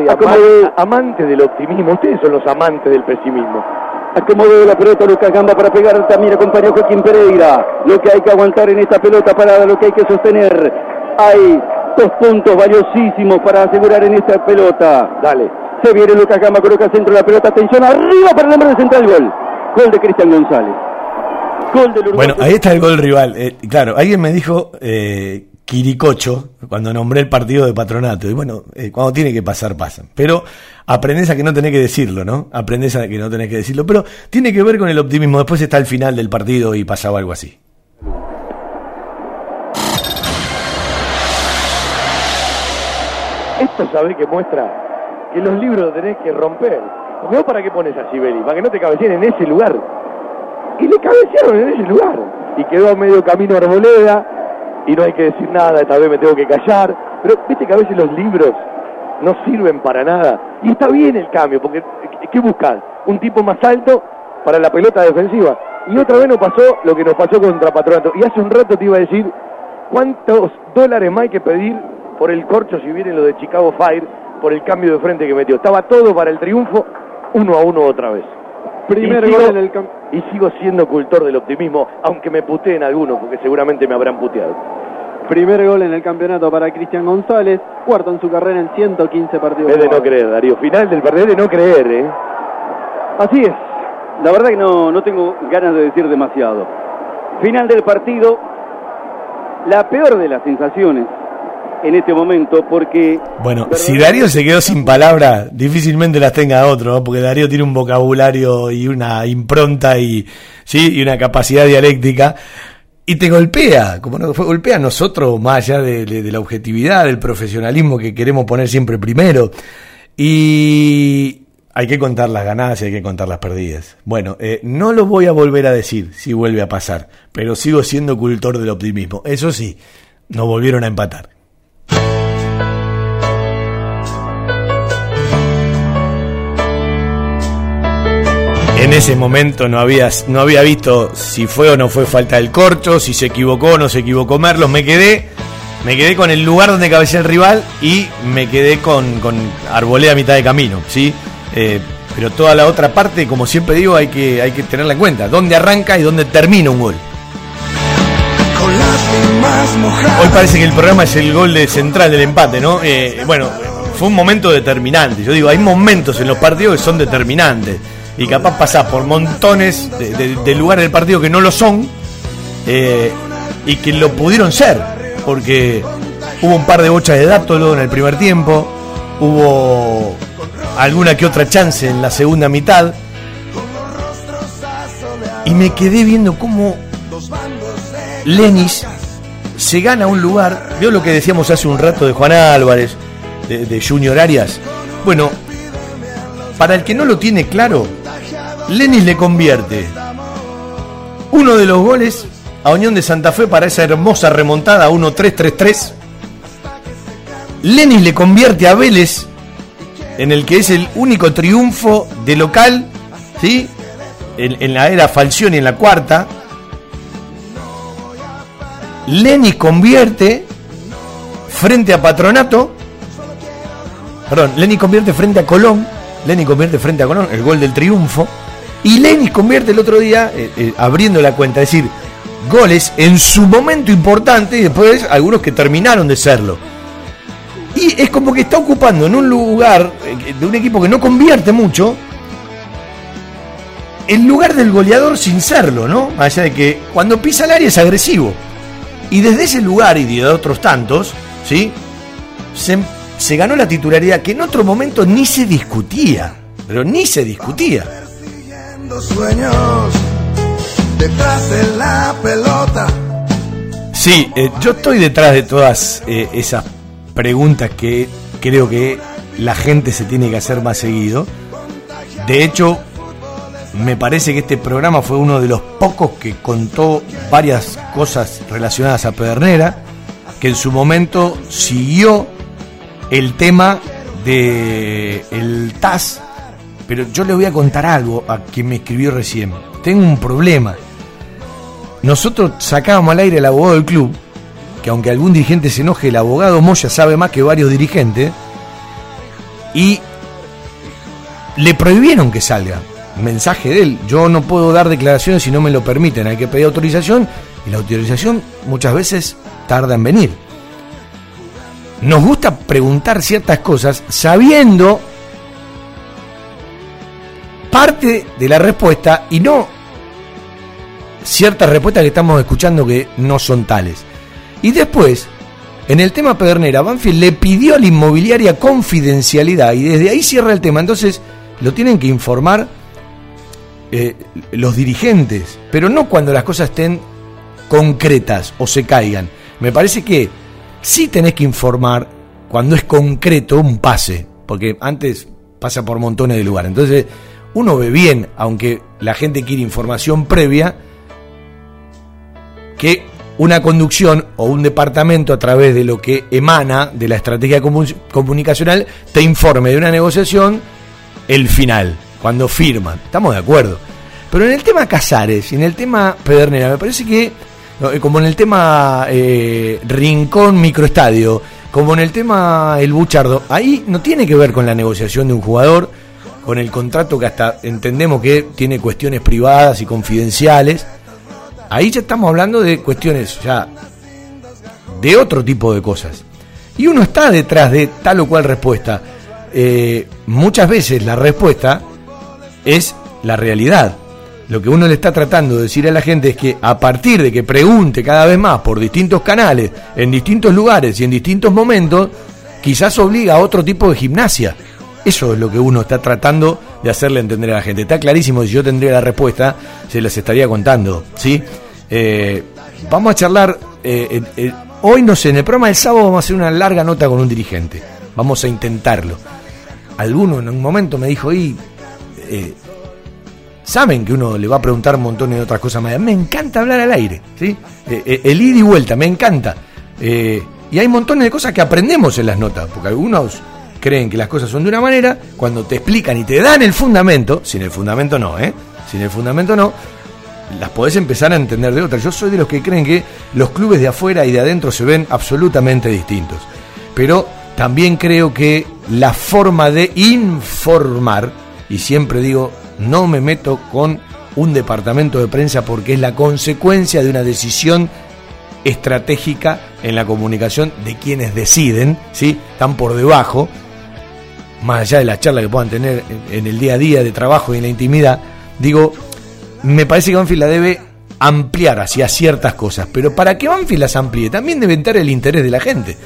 Amante del optimismo. Ustedes son los amantes del pesimismo. acomode la pelota Lucas Gamba para pegar. También acompañó Joaquín Pereira. Lo que hay que aguantar en esta pelota parada, lo que hay que sostener. Hay dos puntos valiosísimos para asegurar en esta pelota. Dale. Se viene Lucas Gamba, coloca centro de la pelota. Atención, arriba para el hombre de Central. Gol. Gol de Cristian González. Gol del Uruguay. Bueno, ahí está el gol rival. Eh, claro, alguien me dijo eh, Quiricocho cuando nombré el partido de patronato. Y bueno, eh, cuando tiene que pasar, pasan. Pero aprendes a que no tenés que decirlo, ¿no? Aprendes a que no tenés que decirlo. Pero tiene que ver con el optimismo. Después está el final del partido y pasaba algo así. Esto sabés que muestra que los libros los tenés que romper. Porque vos para qué pones a Sibeli, para que no te cabeceen en ese lugar. Y le cabecearon en ese lugar. Y quedó a medio camino Arboleda. Y no hay que decir nada, esta vez me tengo que callar. Pero viste que a veces los libros no sirven para nada. Y está bien el cambio, porque ¿qué buscas? Un tipo más alto para la pelota defensiva. Y otra vez nos pasó lo que nos pasó contra Patronato. Y hace un rato te iba a decir, ¿cuántos dólares más hay que pedir por el corcho si viene lo de Chicago Fire, por el cambio de frente que metió? Estaba todo para el triunfo, uno a uno otra vez. Primer y gol sigo, en el Y sigo siendo cultor del optimismo, aunque me puteen algunos, porque seguramente me habrán puteado. Primer gol en el campeonato para Cristian González, cuarto en su carrera en 115 partidos. Es de no creer, Darío. Final del partido es de no creer, ¿eh? Así es. La verdad que no, no tengo ganas de decir demasiado. Final del partido, la peor de las sensaciones en este momento, porque Bueno, si Darío se quedó sin palabras, difícilmente las tenga otro, ¿no? porque Darío tiene un vocabulario y una impronta y, ¿sí? y una capacidad dialéctica. Y te golpea, como nos golpea a nosotros, más allá de, de- de la objetividad, del profesionalismo que queremos poner siempre primero. Y hay que contar las ganadas y hay que contar las perdidas. Bueno, eh, no lo voy a volver a decir si vuelve a pasar, pero sigo siendo cultor del optimismo. Eso sí, nos volvieron a empatar. En ese momento no había, no había visto si fue o no fue falta del corcho, si se equivocó o no se equivocó Merlos. Me quedé, me quedé con el lugar donde cabecea el rival y me quedé con, con a mitad de camino, ¿sí? Eh, pero toda la otra parte, como siempre digo, hay que, hay que tenerla en cuenta. ¿Dónde arranca y dónde termina un gol? Hoy parece que el programa es el gol de central del empate, ¿no? Eh, bueno, fue un momento determinante. Yo digo, hay momentos en los partidos que son determinantes. Y capaz pasás por montones de, de- de lugares del partido que no lo son eh, y que lo pudieron ser. Porque hubo un par de bochas de Dátolo en el primer tiempo, hubo alguna que otra chance en la segunda mitad. Y me quedé viendo cómo Lenis se gana un lugar. Veo lo que decíamos hace un rato de Juan Álvarez, de, de Junior Arias. Bueno, para el que no lo tiene claro, Lenis le convierte uno de los goles a Unión de Santa Fe para esa hermosa remontada 1-3-3-3. Lenis le convierte a Vélez en el que es el único triunfo de local, ¿sí? En, en la era Falcioni en la cuarta. Lenis convierte frente a Patronato. Perdón, Lenis convierte frente a Colón. Lenis convierte frente a Colón el gol del triunfo. Y Lenis convierte el otro día, eh, eh, abriendo la cuenta, es decir, goles en su momento importante y después algunos que terminaron de serlo. Y es como que está ocupando en un lugar eh, de un equipo que no convierte mucho, el lugar del goleador sin serlo, ¿no? Más allá de que cuando pisa el área es agresivo. Y desde ese lugar y de otros tantos, ¿sí? Se, se ganó la titularidad que en otro momento ni se discutía, pero ni se discutía. sueños detrás de la pelota. Sí, eh, yo estoy detrás de todas eh, esas preguntas que creo que la gente se tiene que hacer más seguido. De hecho, me parece que este programa fue uno de los pocos que contó varias cosas relacionadas a Pedernera, que en su momento siguió el tema de el TAS, pero yo le voy a contar algo a quien me escribió recién. Tengo un problema. Nosotros sacábamos al aire el abogado del club, que aunque algún dirigente se enoje, el abogado Moya sabe más que varios dirigentes, y le prohibieron que salga. Mensaje de él, yo no puedo dar declaraciones si no me lo permiten, hay que pedir autorización, y la autorización muchas veces tarda en venir. Nos gusta preguntar ciertas cosas sabiendo parte de la respuesta y no ciertas respuestas que estamos escuchando que no son tales. Y después, en el tema Pedernera, Banfield le pidió a la inmobiliaria confidencialidad y desde ahí cierra el tema. Entonces, lo tienen que informar eh, los dirigentes, pero no cuando las cosas estén concretas o se caigan. Me parece que sí tenés que informar cuando es concreto un pase, porque antes pasa por montones de lugares. Entonces, uno ve bien, aunque la gente quiere información previa, que una conducción o un departamento a través de lo que emana de la estrategia comunicacional te informe de una negociación el final, cuando firman. Estamos de acuerdo. Pero en el tema Casares y en el tema Pedernera, me parece que, eh, como en el tema eh, Rincón Microestadio, como en el tema El Buchardo, ahí no tiene que ver con la negociación de un jugador, con el contrato que hasta entendemos que tiene cuestiones privadas y confidenciales Ahí ya estamos hablando de cuestiones ya de otro tipo de cosas. Y uno está detrás de tal o cual respuesta. Eh, muchas veces la respuesta es la realidad. Lo que uno le está tratando de decir a la gente es que a partir de que pregunte cada vez más por distintos canales, en distintos lugares y en distintos momentos, quizás obliga a otro tipo de gimnasia. Eso es lo que uno está tratando de hacerle entender a la gente. Está clarísimo, si yo tendría la respuesta, se las estaría contando, ¿sí? Eh, vamos a charlar, eh, eh, hoy no sé, en el programa del sábado vamos a hacer una larga nota con un dirigente. Vamos a intentarlo. Alguno en un momento me dijo, y saben que uno le va a preguntar un montón de otras cosas más. Me encanta hablar al aire, ¿sí? el ida y vuelta, me encanta. y hay montones de cosas que aprendemos en las notas, porque algunos creen que las cosas son de una manera, cuando te explican y te dan el fundamento, sin el fundamento no, ¿eh? Sin el fundamento no, las podés empezar a entender de otra. Yo soy de los que creen que los clubes de afuera y de adentro se ven absolutamente distintos. Pero también creo que la forma de informar, y siempre digo, no me meto con un departamento de prensa porque es la consecuencia de una decisión estratégica en la comunicación de quienes deciden, ¿sí? están por debajo, más allá de la charla que puedan tener en el día a día de trabajo y en la intimidad, digo, me parece que Banfield la debe ampliar hacia ciertas cosas, pero para que Banfield las amplíe también debe entrar el interés de la gente,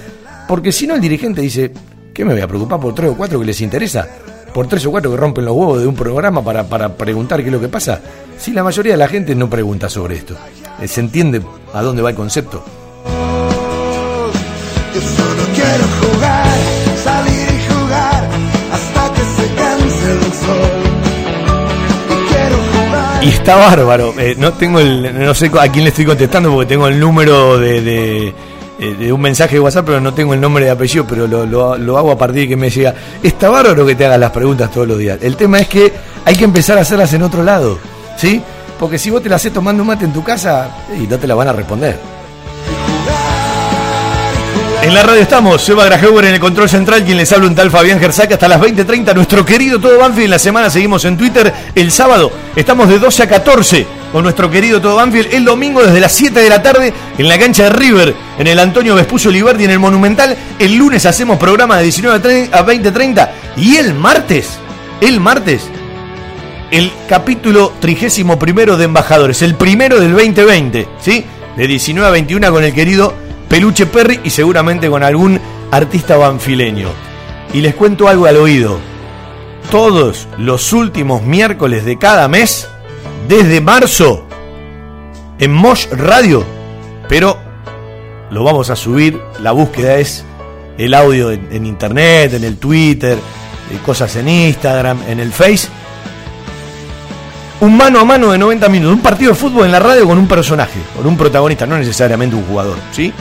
porque si no el dirigente dice, ¿qué me voy a preocupar por tres o cuatro que les interesa? Por tres o cuatro que rompen los huevos de un programa para, para preguntar qué es lo que pasa. Si la mayoría de la gente no pregunta sobre esto, eh, se entiende a dónde va el concepto. Yo solo quiero jugar, salir y jugar hasta que se canse el sol. Y está bárbaro. Eh, no tengo el, no sé a quién le estoy contestando porque tengo el número de, eh, un mensaje de WhatsApp, pero no tengo el nombre de apellido, pero lo, hago a partir de que me llega. Está bárbaro que te hagas las preguntas todos los días. El tema es que hay que empezar a hacerlas en otro lado, ¿sí? Porque si vos te las haces tomando un mate en tu casa, y no te la van a responder. En la radio estamos, Seba Grajeuer en el control central, quien les habla un tal Fabián Gersaca hasta las 20.30. Nuestro querido Todo Banfield, en la semana seguimos en Twitter. El sábado estamos de 12 a 14 con nuestro querido Todo Banfield. El domingo desde las 7 de la tarde en la cancha de River, en el Antonio Vespucio Liberti, en el Monumental. El lunes hacemos programa de 19 a 20.30. Y el martes, el martes, el capítulo 31 de Embajadores, el primero del 2020, ¿sí? De 19 a 21 con el querido Peluche Perry y seguramente con algún artista banfileño. Y les cuento algo al oído. Todos los últimos miércoles de cada mes, desde marzo, en Mosh Radio, pero lo vamos a subir, la búsqueda es el audio en, internet, en el Twitter, eh, cosas en Instagram, en el Face. Un mano a mano de 90 minutos, un partido de fútbol en la radio con un personaje, con un protagonista, no necesariamente un jugador, ¿sí?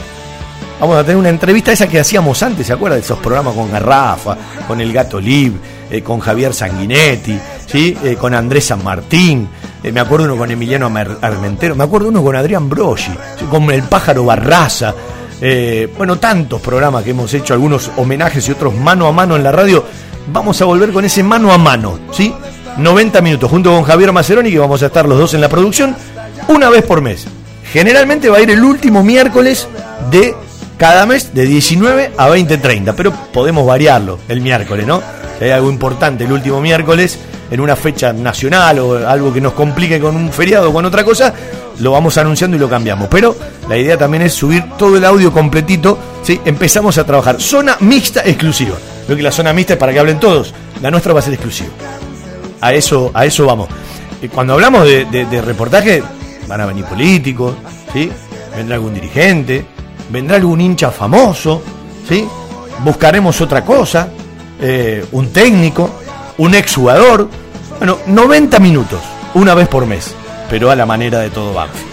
Vamos a tener una entrevista esa que hacíamos antes, ¿se acuerda? De esos programas con Garrafa, con El Gato Lib, eh, con Javier Sanguinetti, ¿sí? Eh, con Andrés San Martín, eh, me acuerdo uno con Emiliano Armentero, me acuerdo uno con Adrián Broggi, con El Pájaro Barraza. bueno, tantos programas que hemos hecho, algunos homenajes y otros mano a mano en la radio. Vamos a volver con ese mano a mano, ¿sí? 90 minutos, junto con Javier Maceroni, que vamos a estar los dos en la producción, una vez por mes. Generalmente va a ir el último miércoles de cada mes de 19 a 20.30, pero podemos variarlo el miércoles, ¿no? Si hay algo importante el último miércoles, en una fecha nacional o algo que nos complique con un feriado o con otra cosa, lo vamos anunciando y lo cambiamos. Pero la idea también es subir todo el audio completito, ¿sí? Empezamos a trabajar. Zona mixta exclusiva. Veo que la zona mixta es para que hablen todos, la nuestra va a ser exclusiva. A eso, a eso vamos. Cuando hablamos de, de reportaje, van a venir políticos, ¿sí? Vendrá algún dirigente, vendrá algún hincha famoso, ¿sí? Buscaremos otra cosa, eh, un técnico, un exjugador. Bueno, 90 minutos, una vez por mes, pero a la manera de todo Banfield.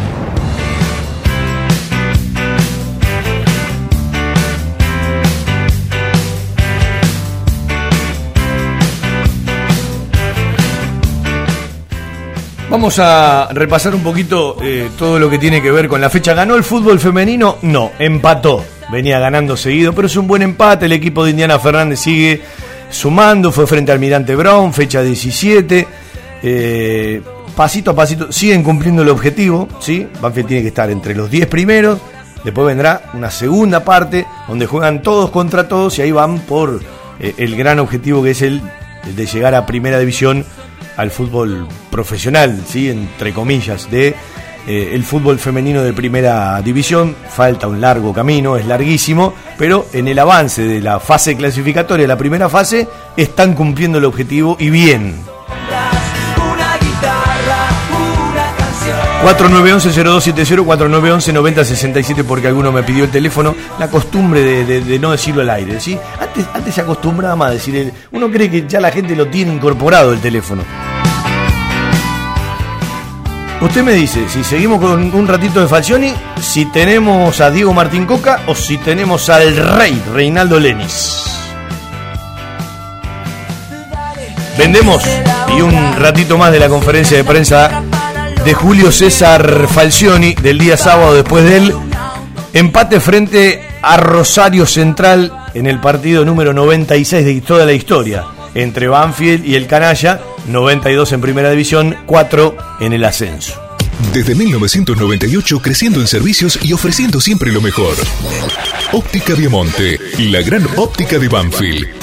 Vamos a repasar un poquito eh, todo lo que tiene que ver con la fecha. ¿Ganó el fútbol femenino? No, empató. Venía ganando seguido, pero es un buen empate. El equipo de Indiana Fernández sigue sumando. Fue frente al Almirante Brown, fecha 17. Eh, pasito a pasito, siguen cumpliendo el objetivo. ¿sí? Banfield tiene que estar entre los 10 primeros. Después vendrá una segunda parte donde juegan todos contra todos y ahí van por eh, el gran objetivo que es el de llegar a primera división al fútbol profesional, ¿sí? entre comillas, de eh, el fútbol femenino de primera división. Falta un largo camino, es larguísimo, pero en el avance de la fase clasificatoria, la primera fase, están cumpliendo el objetivo y bien. 4911-0270, 4911-9067, porque alguno me pidió el teléfono. La costumbre de, no decirlo al aire, ¿sí? Antes, antes se acostumbraba más a decir, uno cree que ya la gente lo tiene incorporado el teléfono. Usted me dice si seguimos con un ratito de Falcioni, si tenemos a Diego Martín Coca o si tenemos al rey Reinaldo Lenis. Vendemos y un ratito más de la conferencia de prensa de Julio César Falcioni del día sábado después del empate frente a Rosario Central en el partido número 96 de toda la historia entre Banfield y el Canalla, 92 en primera división, 4 en el ascenso. Desde 1998 creciendo en servicios y ofreciendo siempre lo mejor. Óptica Viamonte, la gran óptica de Banfield.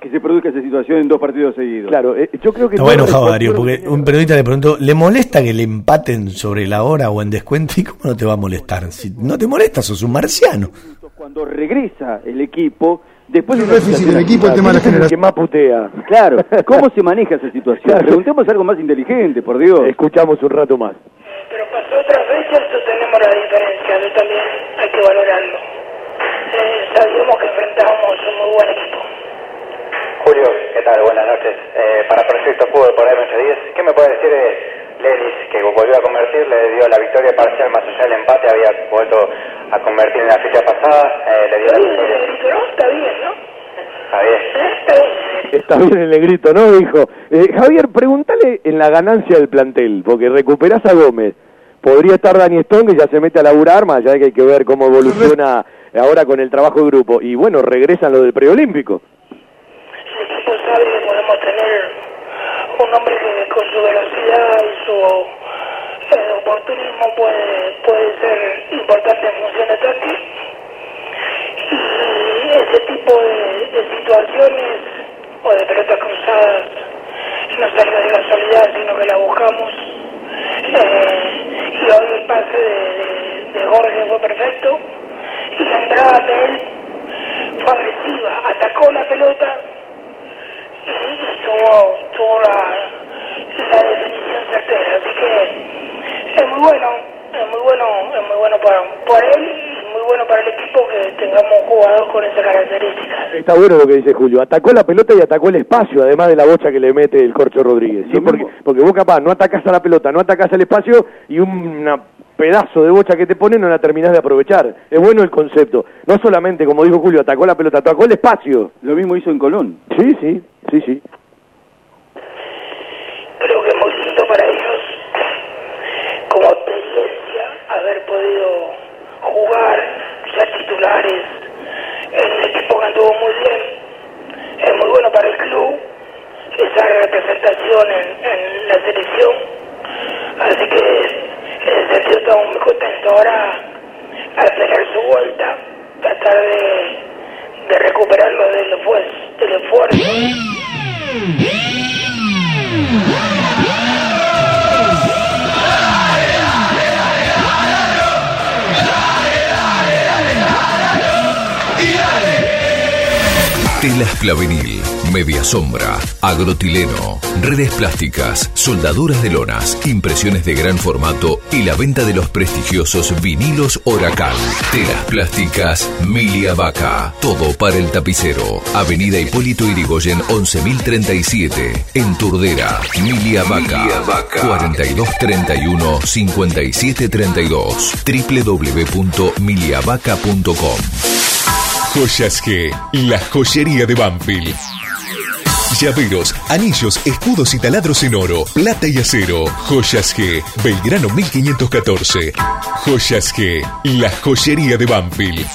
que se produzca esa situación en dos partidos seguidos? Claro, eh, yo creo que... Está bueno, enojado, Darío, porque un periodista le preguntó, ¿le molesta que le empaten sobre la hora o en descuento? ¿Y cómo no te va a molestar? Si no te molesta, sos un marciano. Cuando regresa el equipo, después de El déficit del equipo, el tema de la ¿Quién es generación. que más putea. Claro, ¿cómo se maneja esa situación? Claro. Preguntemos algo más inteligente, por Dios. Escuchamos un rato más. Pero pasó otra fecha, sostenemos la diferencia, eso también hay que valorarlo. Eh, sabíamos que enfrentábamos un muy buen equipo. Julio, ¿qué tal? Buenas noches. Eh, para Proyecto Fútbol por MS10, ¿qué me puede decir de Lenis, que volvió a convertir, le dio la victoria parcial más allá del empate, había vuelto a convertir en la fecha pasada, eh, le dio Está la bien, victoria? Negrito, ¿no? Está bien, ¿no? Está bien. Está bien. Está bien el negrito, ¿no? Dijo. Eh, Javier, pregúntale en la ganancia del plantel, porque recuperás a Gómez. Podría estar Dani Stone, que ya se mete a laburar, más de que hay que ver cómo evoluciona ahora con el trabajo de grupo. Y bueno, regresan los del preolímpico. Podemos tener un hombre que con su velocidad y su eh, oportunismo puede, puede ser importante en función de ataque. Y ese tipo de, situaciones o de pelotas cruzadas no salió de casualidad, sino que la buscamos. Eh, y hoy el pase de, de, de Jorge fue perfecto y la entrada de él fue agresiva, atacó la pelota tuvo, tuvo la, la definición certera. Así que es muy bueno, es muy bueno, es muy bueno para, para él y muy bueno para el equipo que tengamos un jugador con esas características. Está bueno lo que dice Julio. Atacó la pelota y atacó el espacio, además de la bocha que le mete el Corcho Rodríguez. ¿sí? Porque, porque vos capaz no atacás a la pelota, no atacás al espacio y un una pedazo de bocha que te pone no la terminás de aprovechar. Es bueno el concepto. No solamente, como dijo Julio, atacó la pelota, atacó el espacio. Lo mismo hizo en Colón. Sí, sí, sí, sí. Creo que es muy lindo para ellos como experiencia haber podido jugar, ser titulares un equipo anduvo muy bien. Es muy bueno para el club esa representación en, en la selección. Así que en ese sentido estamos muy contentos ahora a esperar su vuelta, tratar de, de recuperarlo del, del esfuerzo. Telas Clavenil, Media Sombra, Agrotileno, redes plásticas, soldaduras de lonas, impresiones de gran formato y la venta de los prestigiosos vinilos Oracal. Telas plásticas Milia Vaca, todo para el tapicero. Avenida Hipólito Irigoyen 11037, en Turdera. Milia Vaca, 4231 5732, www.miliavaca.com. Joyas G, la joyería de Banfield. Llaveros, anillos, escudos y taladros en oro, plata y acero. Joyas G, Belgrano 1514. Joyas G, la joyería de Banfield.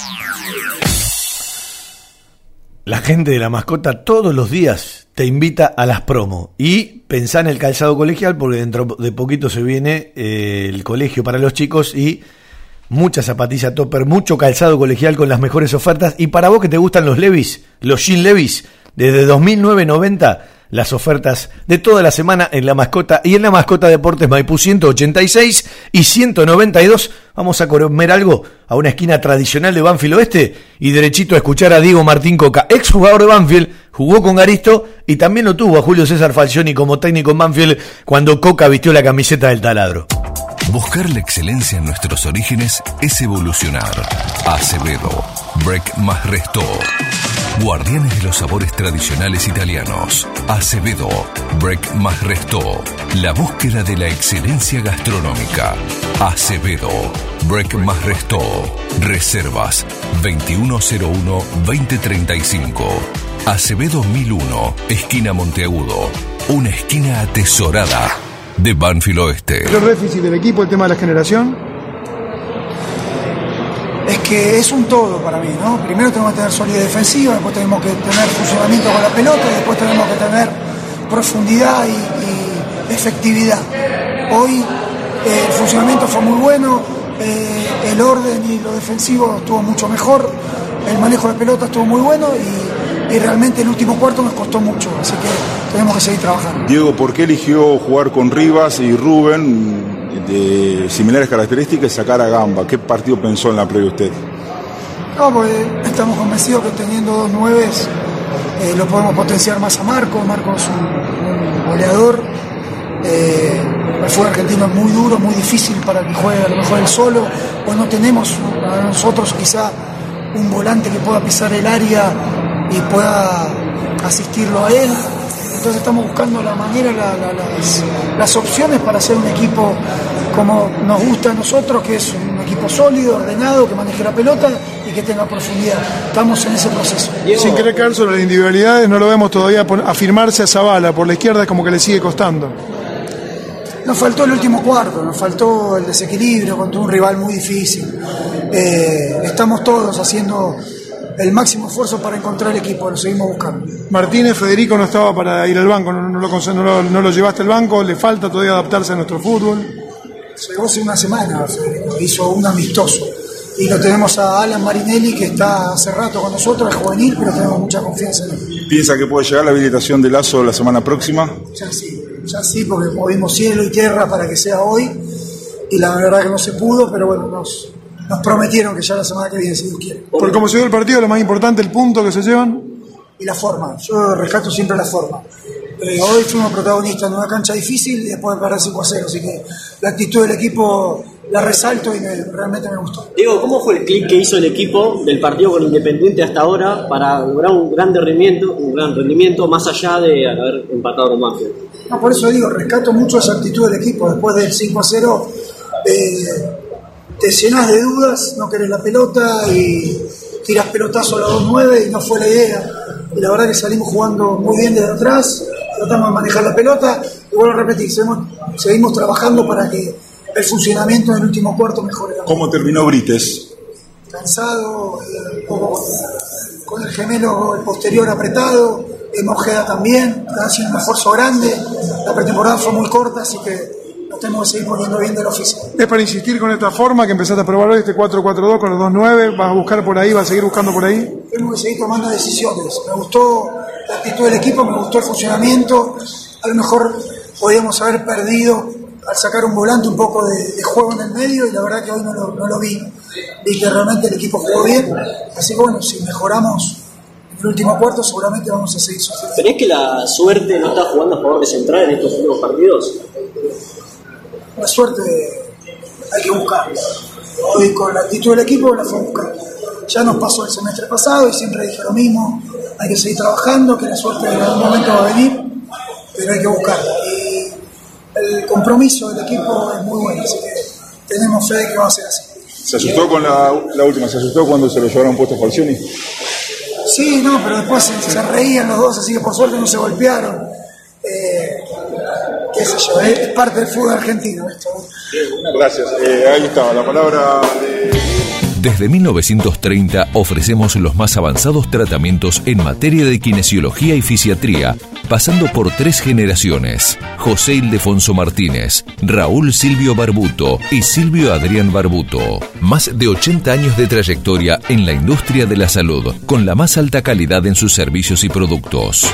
La gente de la mascota todos los días te invita a las promo. Y pensá en el calzado colegial porque dentro de poquito se viene eh, el colegio para los chicos y mucha zapatilla topper, mucho calzado colegial con las mejores ofertas. Y para vos que te gustan los Levis, los Jean Levis, desde 2009-90 las ofertas de toda la semana en la mascota y en la mascota Deportes Maipú 186 y 192. Vamos a comer algo a una esquina tradicional de Banfield Oeste y derechito a escuchar a Diego Martín Coca, ex jugador de Banfield, jugó con Garisto y también lo tuvo a Julio César Falcioni como técnico en Banfield cuando Coca vistió la camiseta del taladro. Buscar la excelencia en nuestros orígenes es evolucionar. Acevedo, Break más Resto. Guardianes de los sabores tradicionales italianos. Acevedo, Break más Resto. La búsqueda de la excelencia gastronómica. Acevedo, Break más Resto. Reservas 2101-2035. Acevedo 1001, esquina Monteagudo. Una esquina atesorada de Banfield Oeste. El déficit del equipo, el tema de la generación. Es que es un todo para mí, ¿no? Primero tenemos que tener solidez defensiva, después tenemos que tener funcionamiento con la pelota, y después tenemos que tener profundidad y, efectividad. Hoy eh, el funcionamiento fue muy bueno, eh, el orden y lo defensivo estuvo mucho mejor, el manejo de pelota estuvo muy bueno y realmente el último cuarto nos costó mucho, así que tenemos que seguir trabajando. Diego, ¿por qué eligió jugar con Rivas y Rubén de similares características sacar a Gamba? ¿Qué partido pensó en la previa usted? No, porque estamos convencidos que teniendo dos nueves eh, lo podemos potenciar más a Marco. Marco es un, un goleador. Eh, el fútbol argentino es muy duro, muy difícil para que juegue a lo mejor él solo. O no tenemos a nosotros quizá un volante que pueda pisar el área y pueda asistirlo a él. Entonces estamos buscando la manera, la- la- las, las opciones para hacer un equipo como nos gusta a nosotros, que es un equipo sólido, ordenado, que maneje la pelota y que tenga profundidad. Estamos en ese proceso. Sin querer caer sobre las individualidades, no lo vemos todavía afirmarse a Zavala. Por la izquierda es como que le sigue costando. Nos faltó el último cuarto, nos faltó el desequilibrio contra un rival muy difícil. Eh, estamos todos haciendo el máximo esfuerzo para encontrar el equipo, lo seguimos buscando. Martínez Federico no estaba para ir al banco, no, no lo, conse- no lo- no lo llevaste al banco, le falta todavía adaptarse a nuestro fútbol. Llegó hace una semana, Federico, hizo un amistoso. Y lo tenemos a Alan Marinelli, que está hace rato con nosotros, es juvenil, pero tenemos mucha confianza en él. ¿Piensa que puede llegar la habilitación de Lazo la semana próxima? Ya sí, ya sí, porque movimos cielo y tierra para que sea hoy. Y la verdad que no se pudo, pero bueno, nos, nos prometieron que ya la semana que viene, si Dios quiere. Por cómo se dio el partido, lo más importante, el punto que se llevan. y la forma. Yo rescato siempre la forma. Eh, hoy fuimos protagonistas en una cancha difícil y después de perder 5 a 0, así que la actitud del equipo la resalto y me- realmente me gustó. Diego, ¿cómo fue el clic que hizo el equipo del partido con Independiente hasta ahora para lograr un gran rendimiento, un gran rendimiento más allá de haber empatado con Banfield? No, por eso digo, rescato mucho esa actitud del equipo. Después del 5 a 0, eh, te llenas de dudas, no querés la pelota y tiras pelotazo a los 2-9 y no fue la idea. Y la verdad que salimos jugando muy bien desde atrás, tratamos de manejar la pelota y vuelvo a repetir, seguimos, seguimos trabajando para que el funcionamiento en el último cuarto mejore. ¿Cómo terminó Brites? Cansado, eh, poco con el gemelo el posterior apretado, en Ojeda también, está haciendo un esfuerzo grande, la pretemporada fue muy corta, así que nos tenemos que seguir poniendo bien del oficio. Es para insistir con esta forma que empezaste a probar hoy, este 4-4-2 con los 2-9, vas a buscar por ahí, vas a seguir buscando por ahí. Tenemos que seguir tomando decisiones. Me gustó la actitud del equipo, me gustó el funcionamiento. A lo mejor podíamos haber perdido al sacar un volante un poco de, de juego en el medio y la verdad que hoy no lo, no lo vi. Vi que realmente el equipo jugó bien. Así que bueno, si mejoramos en el último cuarto seguramente vamos a seguir sufriendo. ¿Crees que la suerte no está jugando a favor de Central en estos últimos partidos? La suerte hay que buscarla. Hoy con la actitud del equipo la fue a buscar. Ya nos pasó el semestre pasado y siempre dije lo mismo. Hay que seguir trabajando, que la suerte en algún momento va a venir, pero hay que buscarla. Y el compromiso del equipo es muy bueno, así que tenemos fe de que va a ser así. ¿Se asustó con la, la última? ¿Se asustó cuando se lo llevaron puesto Falcioni? Sí, no, pero después se, se reían los dos, así que por suerte no se golpearon. Eh, qué sé yo, es, es parte del fútbol argentino esto. Gracias. Eh, ahí estaba la palabra de... Desde 1930 ofrecemos los más avanzados tratamientos en materia de kinesiología y fisiatría, pasando por tres generaciones. José Ildefonso Martínez, Raúl Silvio Barbuto y Silvio Adrián Barbuto. Más de 80 años de trayectoria en la industria de la salud, con la más alta calidad en sus servicios y productos.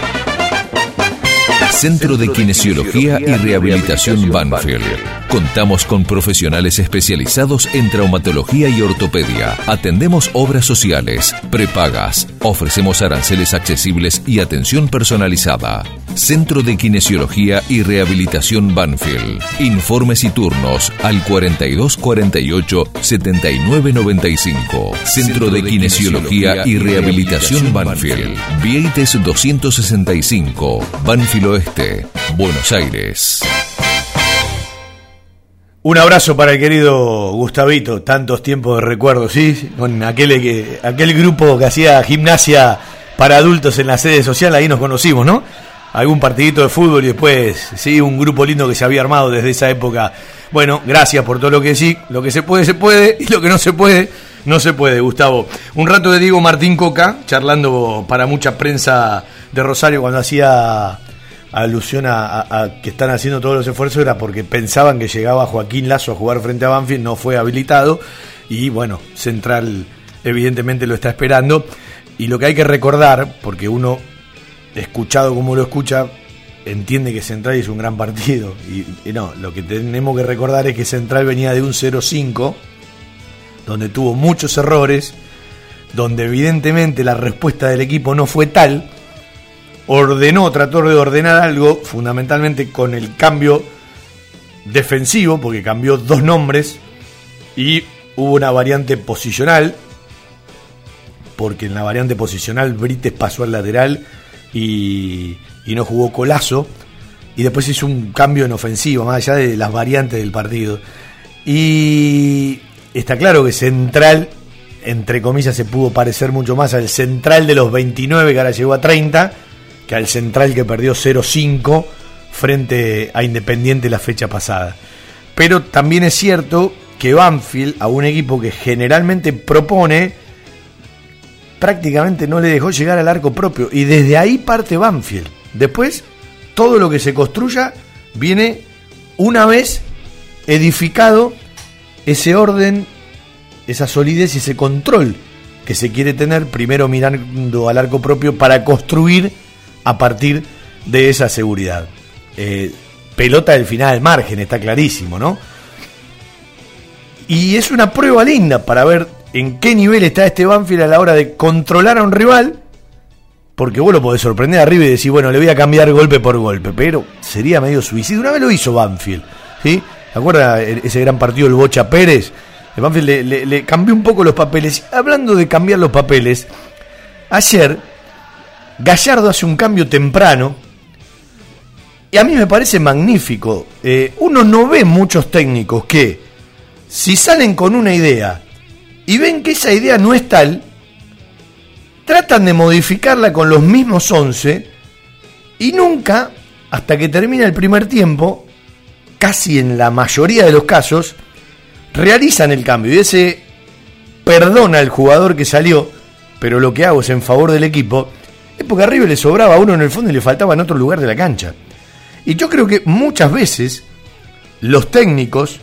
Centro de Kinesiología y Rehabilitación Banfield. Contamos con profesionales especializados en traumatología y ortopedia. Atendemos obras sociales, prepagas. Ofrecemos aranceles accesibles y atención personalizada. Centro de Kinesiología y Rehabilitación Banfield. Informes y turnos al 4248 7995. Centro de Kinesiología y Rehabilitación Banfield. Vieites 265. Banfield Oeste, Buenos Aires. Un abrazo para el querido Gustavito, tantos tiempos de recuerdo, ¿sí? Con aquel, que, aquel grupo que hacía gimnasia para adultos en la sede social, ahí nos conocimos, ¿no? Algún partidito de fútbol y después, sí, un grupo lindo que se había armado desde esa época. Bueno, gracias por todo lo que sí, lo que se puede, se puede, y lo que no se puede, no se puede, Gustavo. Un rato de Diego Martín Coca, charlando para mucha prensa de Rosario cuando hacía alusión a, que están haciendo todos los esfuerzos era porque pensaban que llegaba Joaquín Lazo a jugar frente a Banfield, no fue habilitado y bueno, Central evidentemente lo está esperando y lo que hay que recordar, porque uno escuchado como lo escucha, entiende que Central es un gran partido. Y, no, lo que tenemos que recordar es que Central venía de un 0-5 donde tuvo muchos errores, donde evidentemente la respuesta del equipo no fue tal, ordenó, trató de ordenar algo, fundamentalmente con el cambio defensivo, porque cambió dos nombres y hubo una variante posicional, porque en la variante posicional Brites pasó al lateral y, y no jugó Colazo, y después hizo un cambio en ofensivo, más allá de las variantes del partido. Y está claro que Central, entre comillas, se pudo parecer mucho más al Central de los 29 que ahora llegó a 30 que al Central que perdió 0-5 frente a Independiente la fecha pasada. Pero también es cierto que Banfield, a un equipo que generalmente propone, prácticamente no le dejó llegar al arco propio. Y desde ahí parte Banfield. Después, todo lo que se construya viene una vez edificado ese orden, esa solidez y ese control que se quiere tener, primero mirando al arco propio para construir a partir de esa seguridad. Eh, pelota del final del margen, está clarísimo, ¿no? Y es una prueba linda para ver en qué nivel está este Banfield a la hora de controlar a un rival, porque vos lo podés sorprender arriba y decir, bueno, le voy a cambiar golpe por golpe, pero sería medio suicidio. Una vez lo hizo Banfield, ¿sí? ¿Se acuerda ese gran partido del Bocha Pérez? El Banfield le, le cambió un poco los papeles. Hablando de cambiar los papeles, ayer Gallardo hace un cambio temprano. Y a mí me parece magnífico. Eh, uno no ve muchos técnicos que, si salen con una idea y ven que esa idea no es tal, tratan de modificarla con los mismos 11 y nunca, hasta que termina el primer tiempo, casi en la mayoría de los casos, realizan el cambio. Y ese perdona al jugador que salió, pero lo que hago es en favor del equipo porque arriba le sobraba uno en el fondo y le faltaba en otro lugar de la cancha. Y yo creo que muchas veces los técnicos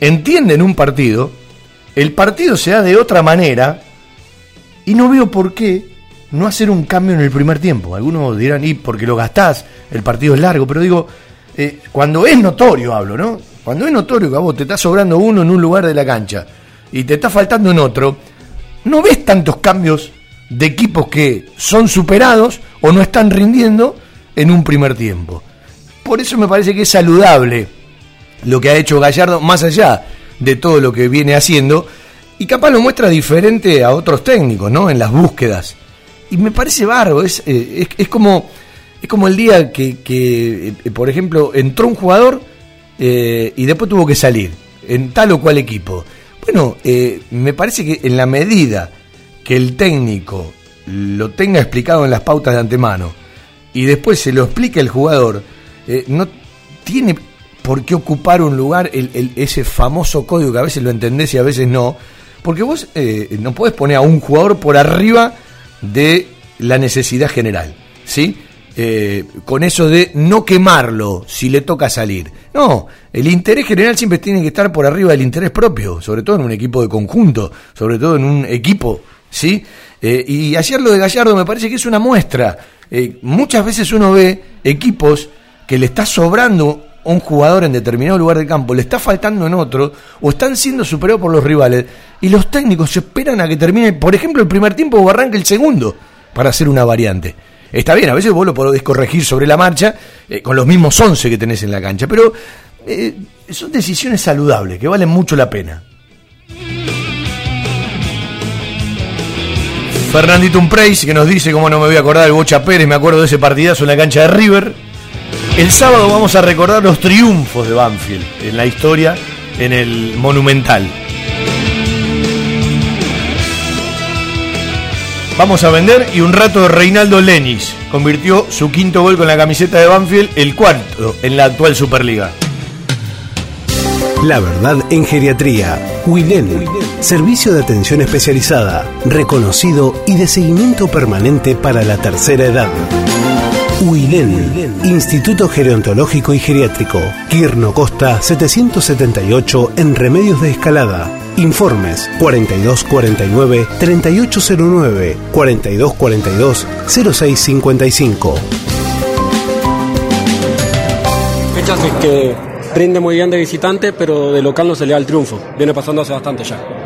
entienden un partido, el partido se da de otra manera y no veo por qué no hacer un cambio en el primer tiempo. Algunos dirán, y porque lo gastás, el partido es largo, pero digo, eh, cuando es notorio hablo, ¿no? Cuando es notorio que a vos te está sobrando uno en un lugar de la cancha y te está faltando en otro, no ves tantos cambios de equipos que son superados o no están rindiendo en un primer tiempo. Por eso me parece que es saludable lo que ha hecho Gallardo, más allá de todo lo que viene haciendo, y capaz lo muestra diferente a otros técnicos, ¿no? En las búsquedas. Y me parece barro, es, eh, es, como, es como el día que, que eh, por ejemplo, entró un jugador eh, y después tuvo que salir en tal o cual equipo. Bueno, me parece que en la medida que el técnico lo tenga explicado en las pautas de antemano y después se lo explique el jugador, no tiene por qué ocupar un lugar el, ese famoso código que a veces lo entendés y a veces no, porque vos eh, no podés poner a un jugador por arriba de la necesidad general, ¿sí? Eh, con eso de no quemarlo si le toca salir. No, el interés general siempre tiene que estar por arriba del interés propio, sobre todo en un equipo de conjunto, sobre todo en un equipo ¿sí? Eh, y ayer lo de Gallardo me parece que es una muestra. eh, muchas veces uno ve equipos que le está sobrando un jugador en determinado lugar del campo, le está faltando en otro, o están siendo superados por los rivales, y los técnicos esperan a que termine, por ejemplo, el primer tiempo o arranque el segundo, para hacer una variante. Está bien, a veces vos lo podés corregir sobre la marcha, eh, con los mismos 11 que tenés en la cancha, pero eh, son decisiones saludables, que valen mucho la pena. Fernandito Umpreis, que nos dice, cómo no me voy a acordar del Bocha Pérez, me acuerdo de ese partidazo en la cancha de River. El sábado vamos a recordar los triunfos de Banfield en la historia, en el Monumental. Vamos a vender y un rato Reinaldo Lenis convirtió su quinto gol con la camiseta de Banfield, el cuarto en la actual Superliga. La verdad en geriatría. Wilén. Servicio de atención especializada, reconocido y de seguimiento permanente para la tercera edad. Wilén. Instituto Gerontológico y Geriátrico. Quirno Costa 778 en Remedios de Escalada. Informes 4249 3809 4242 0655. Fechas que rinde muy bien de visitante, pero de local no se le da el triunfo. Viene pasando hace bastante ya.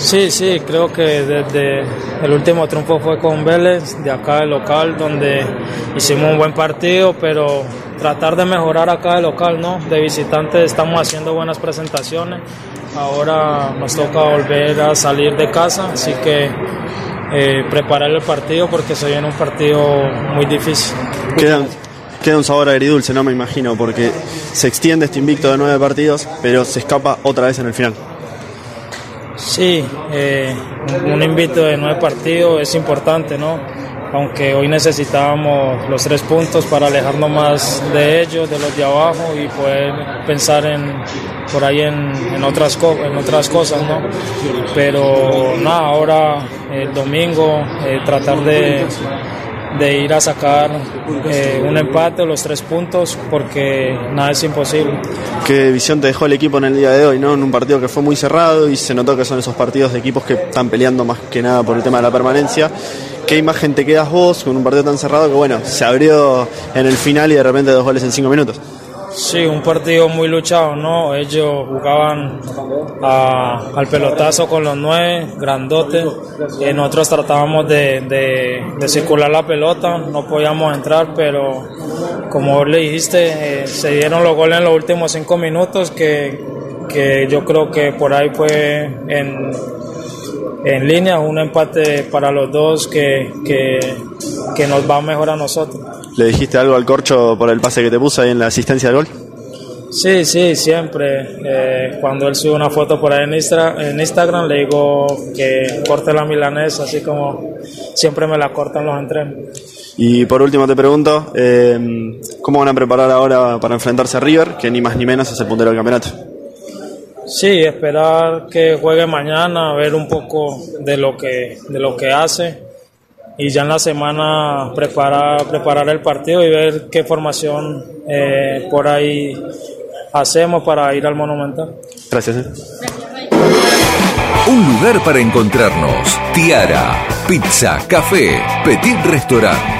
Sí, sí, creo que desde el último triunfo fue con Vélez, de acá de local, donde hicimos un buen partido, pero tratar de mejorar acá de local, ¿no? De visitante estamos haciendo buenas presentaciones. Ahora nos toca volver a salir de casa, así que eh, preparar el partido porque se viene un partido muy difícil. Quedan, queda un sabor agridulce, no me imagino, porque se extiende este invicto de nueve partidos, pero se escapa otra vez en el final. Sí, eh, un invito de nueve partidos es importante, ¿no? Aunque hoy necesitábamos los tres puntos para alejarnos más de ellos, de los de abajo y poder pensar en por ahí en, en otras en otras cosas, ¿no? Pero nada, ahora el domingo eh, tratar de, de ir a sacar eh, un empate o los tres puntos porque nada es imposible. ¿Qué visión te dejó el equipo en el día de hoy, no? En un partido que fue muy cerrado y se notó que son esos partidos de equipos que están peleando más que nada por el tema de la permanencia. ¿Qué imagen te quedas vos con un partido tan cerrado que, bueno, se abrió en el final y de repente dos goles en cinco minutos? Sí, un partido muy luchado, ¿no? Ellos jugaban a- al pelotazo con los nueve, grandotes. Eh, nosotros tratábamos de, de- de circular la pelota, no podíamos entrar, pero como vos le dijiste, eh, se dieron los goles en los últimos cinco minutos que, que yo creo que por ahí fue en, en línea, un empate para los dos que, que, que nos va mejor a nosotros. ¿Le dijiste algo al corcho por el pase que te puso ahí en la asistencia del gol? Sí, sí, siempre. Eh, cuando él sube una foto por ahí en Instagram, le digo que corte la milanesa, así como siempre me la cortan los entrenos. Y por último te pregunto, eh, ¿cómo van a preparar ahora para enfrentarse a River, que ni más ni menos es el puntero del campeonato? Sí, esperar que juegue mañana, ver un poco de lo que, de lo que hace y ya en la semana preparar, preparar el partido y ver qué formación eh, por ahí hacemos para ir al Monumental. Gracias. ¿eh? Un lugar para encontrarnos. Tiara, pizza, café, petit restaurant.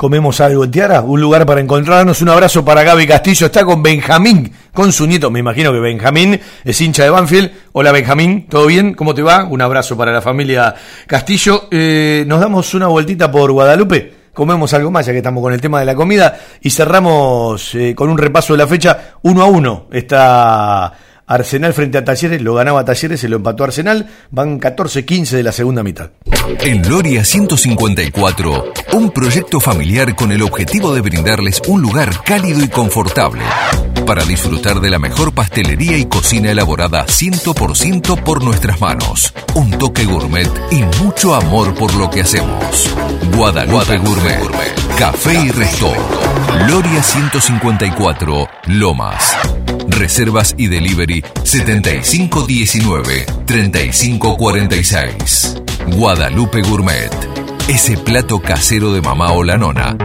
Comemos algo en Tiara, un lugar para encontrarnos. Un abrazo para Gaby Castillo. Está con Benjamín, con su nieto. Me imagino que Benjamín es hincha de Banfield. Hola Benjamín, ¿todo bien? ¿Cómo te va? Un abrazo para la familia Castillo. Eh, nos damos una vueltita por Guadalupe. Comemos algo más, ya que estamos con el tema de la comida. Y cerramos eh, con un repaso de la fecha. Uno a uno. Está Arsenal frente a Talleres. Lo ganaba Talleres, se lo empató Arsenal. Van 14-15 de la segunda mitad. En Loria 154, un proyecto familiar con el objetivo de brindarles un lugar cálido y confortable para disfrutar de la mejor pastelería y cocina elaborada 100% por nuestras manos, un toque gourmet y mucho amor por lo que hacemos. Guadalupe, Gourmet, Café y Resto, Loria 154, Lomas. Reservas y delivery 7519-3546. Guadalupe Gourmet. Ese plato casero de mamá o la nona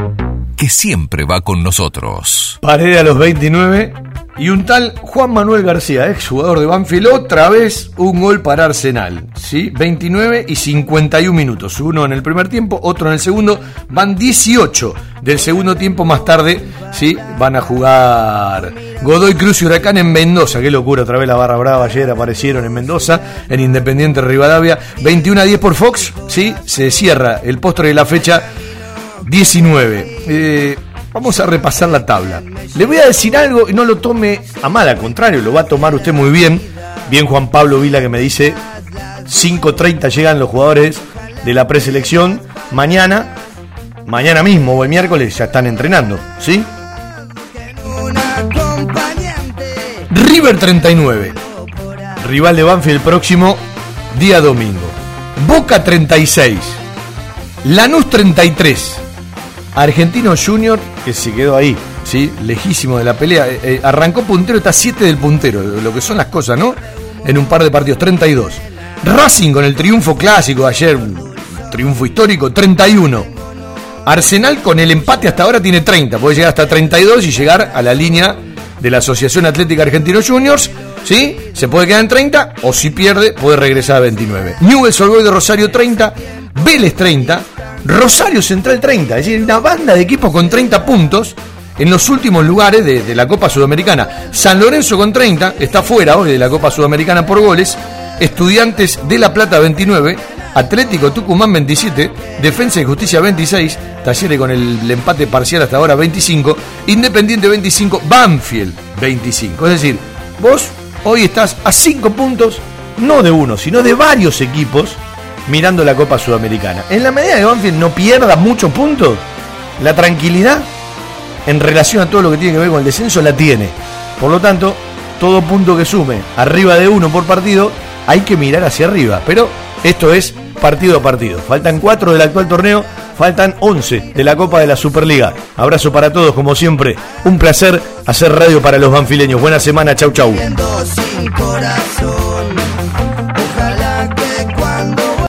que siempre va con nosotros. Pared a los 29 y un tal Juan Manuel García, ex jugador de Banfield, otra vez un gol para Arsenal. ¿sí? 29 y 51 minutos. Uno en el primer tiempo, otro en el segundo. Van 18 del segundo tiempo más tarde. ¿sí? Van a jugar Godoy Cruz y Huracán en Mendoza. Qué locura, otra vez la barra brava ayer aparecieron en Mendoza, en Independiente Rivadavia. 21 a 10 por Fox. ¿sí? Se cierra el postre de la fecha 19. Eh, Vamos a repasar la tabla. Le voy a decir algo y no lo tome a mal, al contrario, lo va a tomar usted muy bien. Bien Juan Pablo Vila que me dice 5.30 llegan los jugadores de la preselección. Mañana, mañana mismo o el miércoles ya están entrenando, ¿sí? River 39. Rival de Banfield el próximo día domingo. Boca 36. Lanús 33. Argentino Junior, que se quedó ahí, ¿sí? lejísimo de la pelea. Eh, eh, arrancó puntero, está 7 del puntero, lo que son las cosas, ¿no? En un par de partidos, 32. Racing con el triunfo clásico ayer, triunfo histórico, 31. Arsenal con el empate hasta ahora tiene 30, puede llegar hasta 32 y llegar a la línea de la Asociación Atlética Argentino Juniors, ¿sí? Se puede quedar en 30 o si pierde puede regresar a 29. Newell's Old de Rosario 30, Vélez 30, Rosario Central 30, es decir, una banda de equipos con 30 puntos en los últimos lugares de, la Copa Sudamericana. San Lorenzo con 30, está fuera hoy de la Copa Sudamericana por goles. Estudiantes de La Plata 29, Atlético Tucumán 27, Defensa y Justicia 26, Talleres con el, empate parcial hasta ahora 25, Independiente 25, Banfield 25. Es decir, vos hoy estás a 5 puntos, no de uno, sino de varios equipos mirando la Copa Sudamericana. En la medida que Banfield no pierda muchos puntos, la tranquilidad en relación a todo lo que tiene que ver con el descenso la tiene. Por lo tanto, todo punto que sume arriba de uno por partido, hay que mirar hacia arriba. Pero esto es partido a partido. Faltan cuatro del actual torneo, faltan 11 de la Copa de la Superliga. Abrazo para todos, como siempre. Un placer hacer radio para los banfileños. Buena semana, chau chau.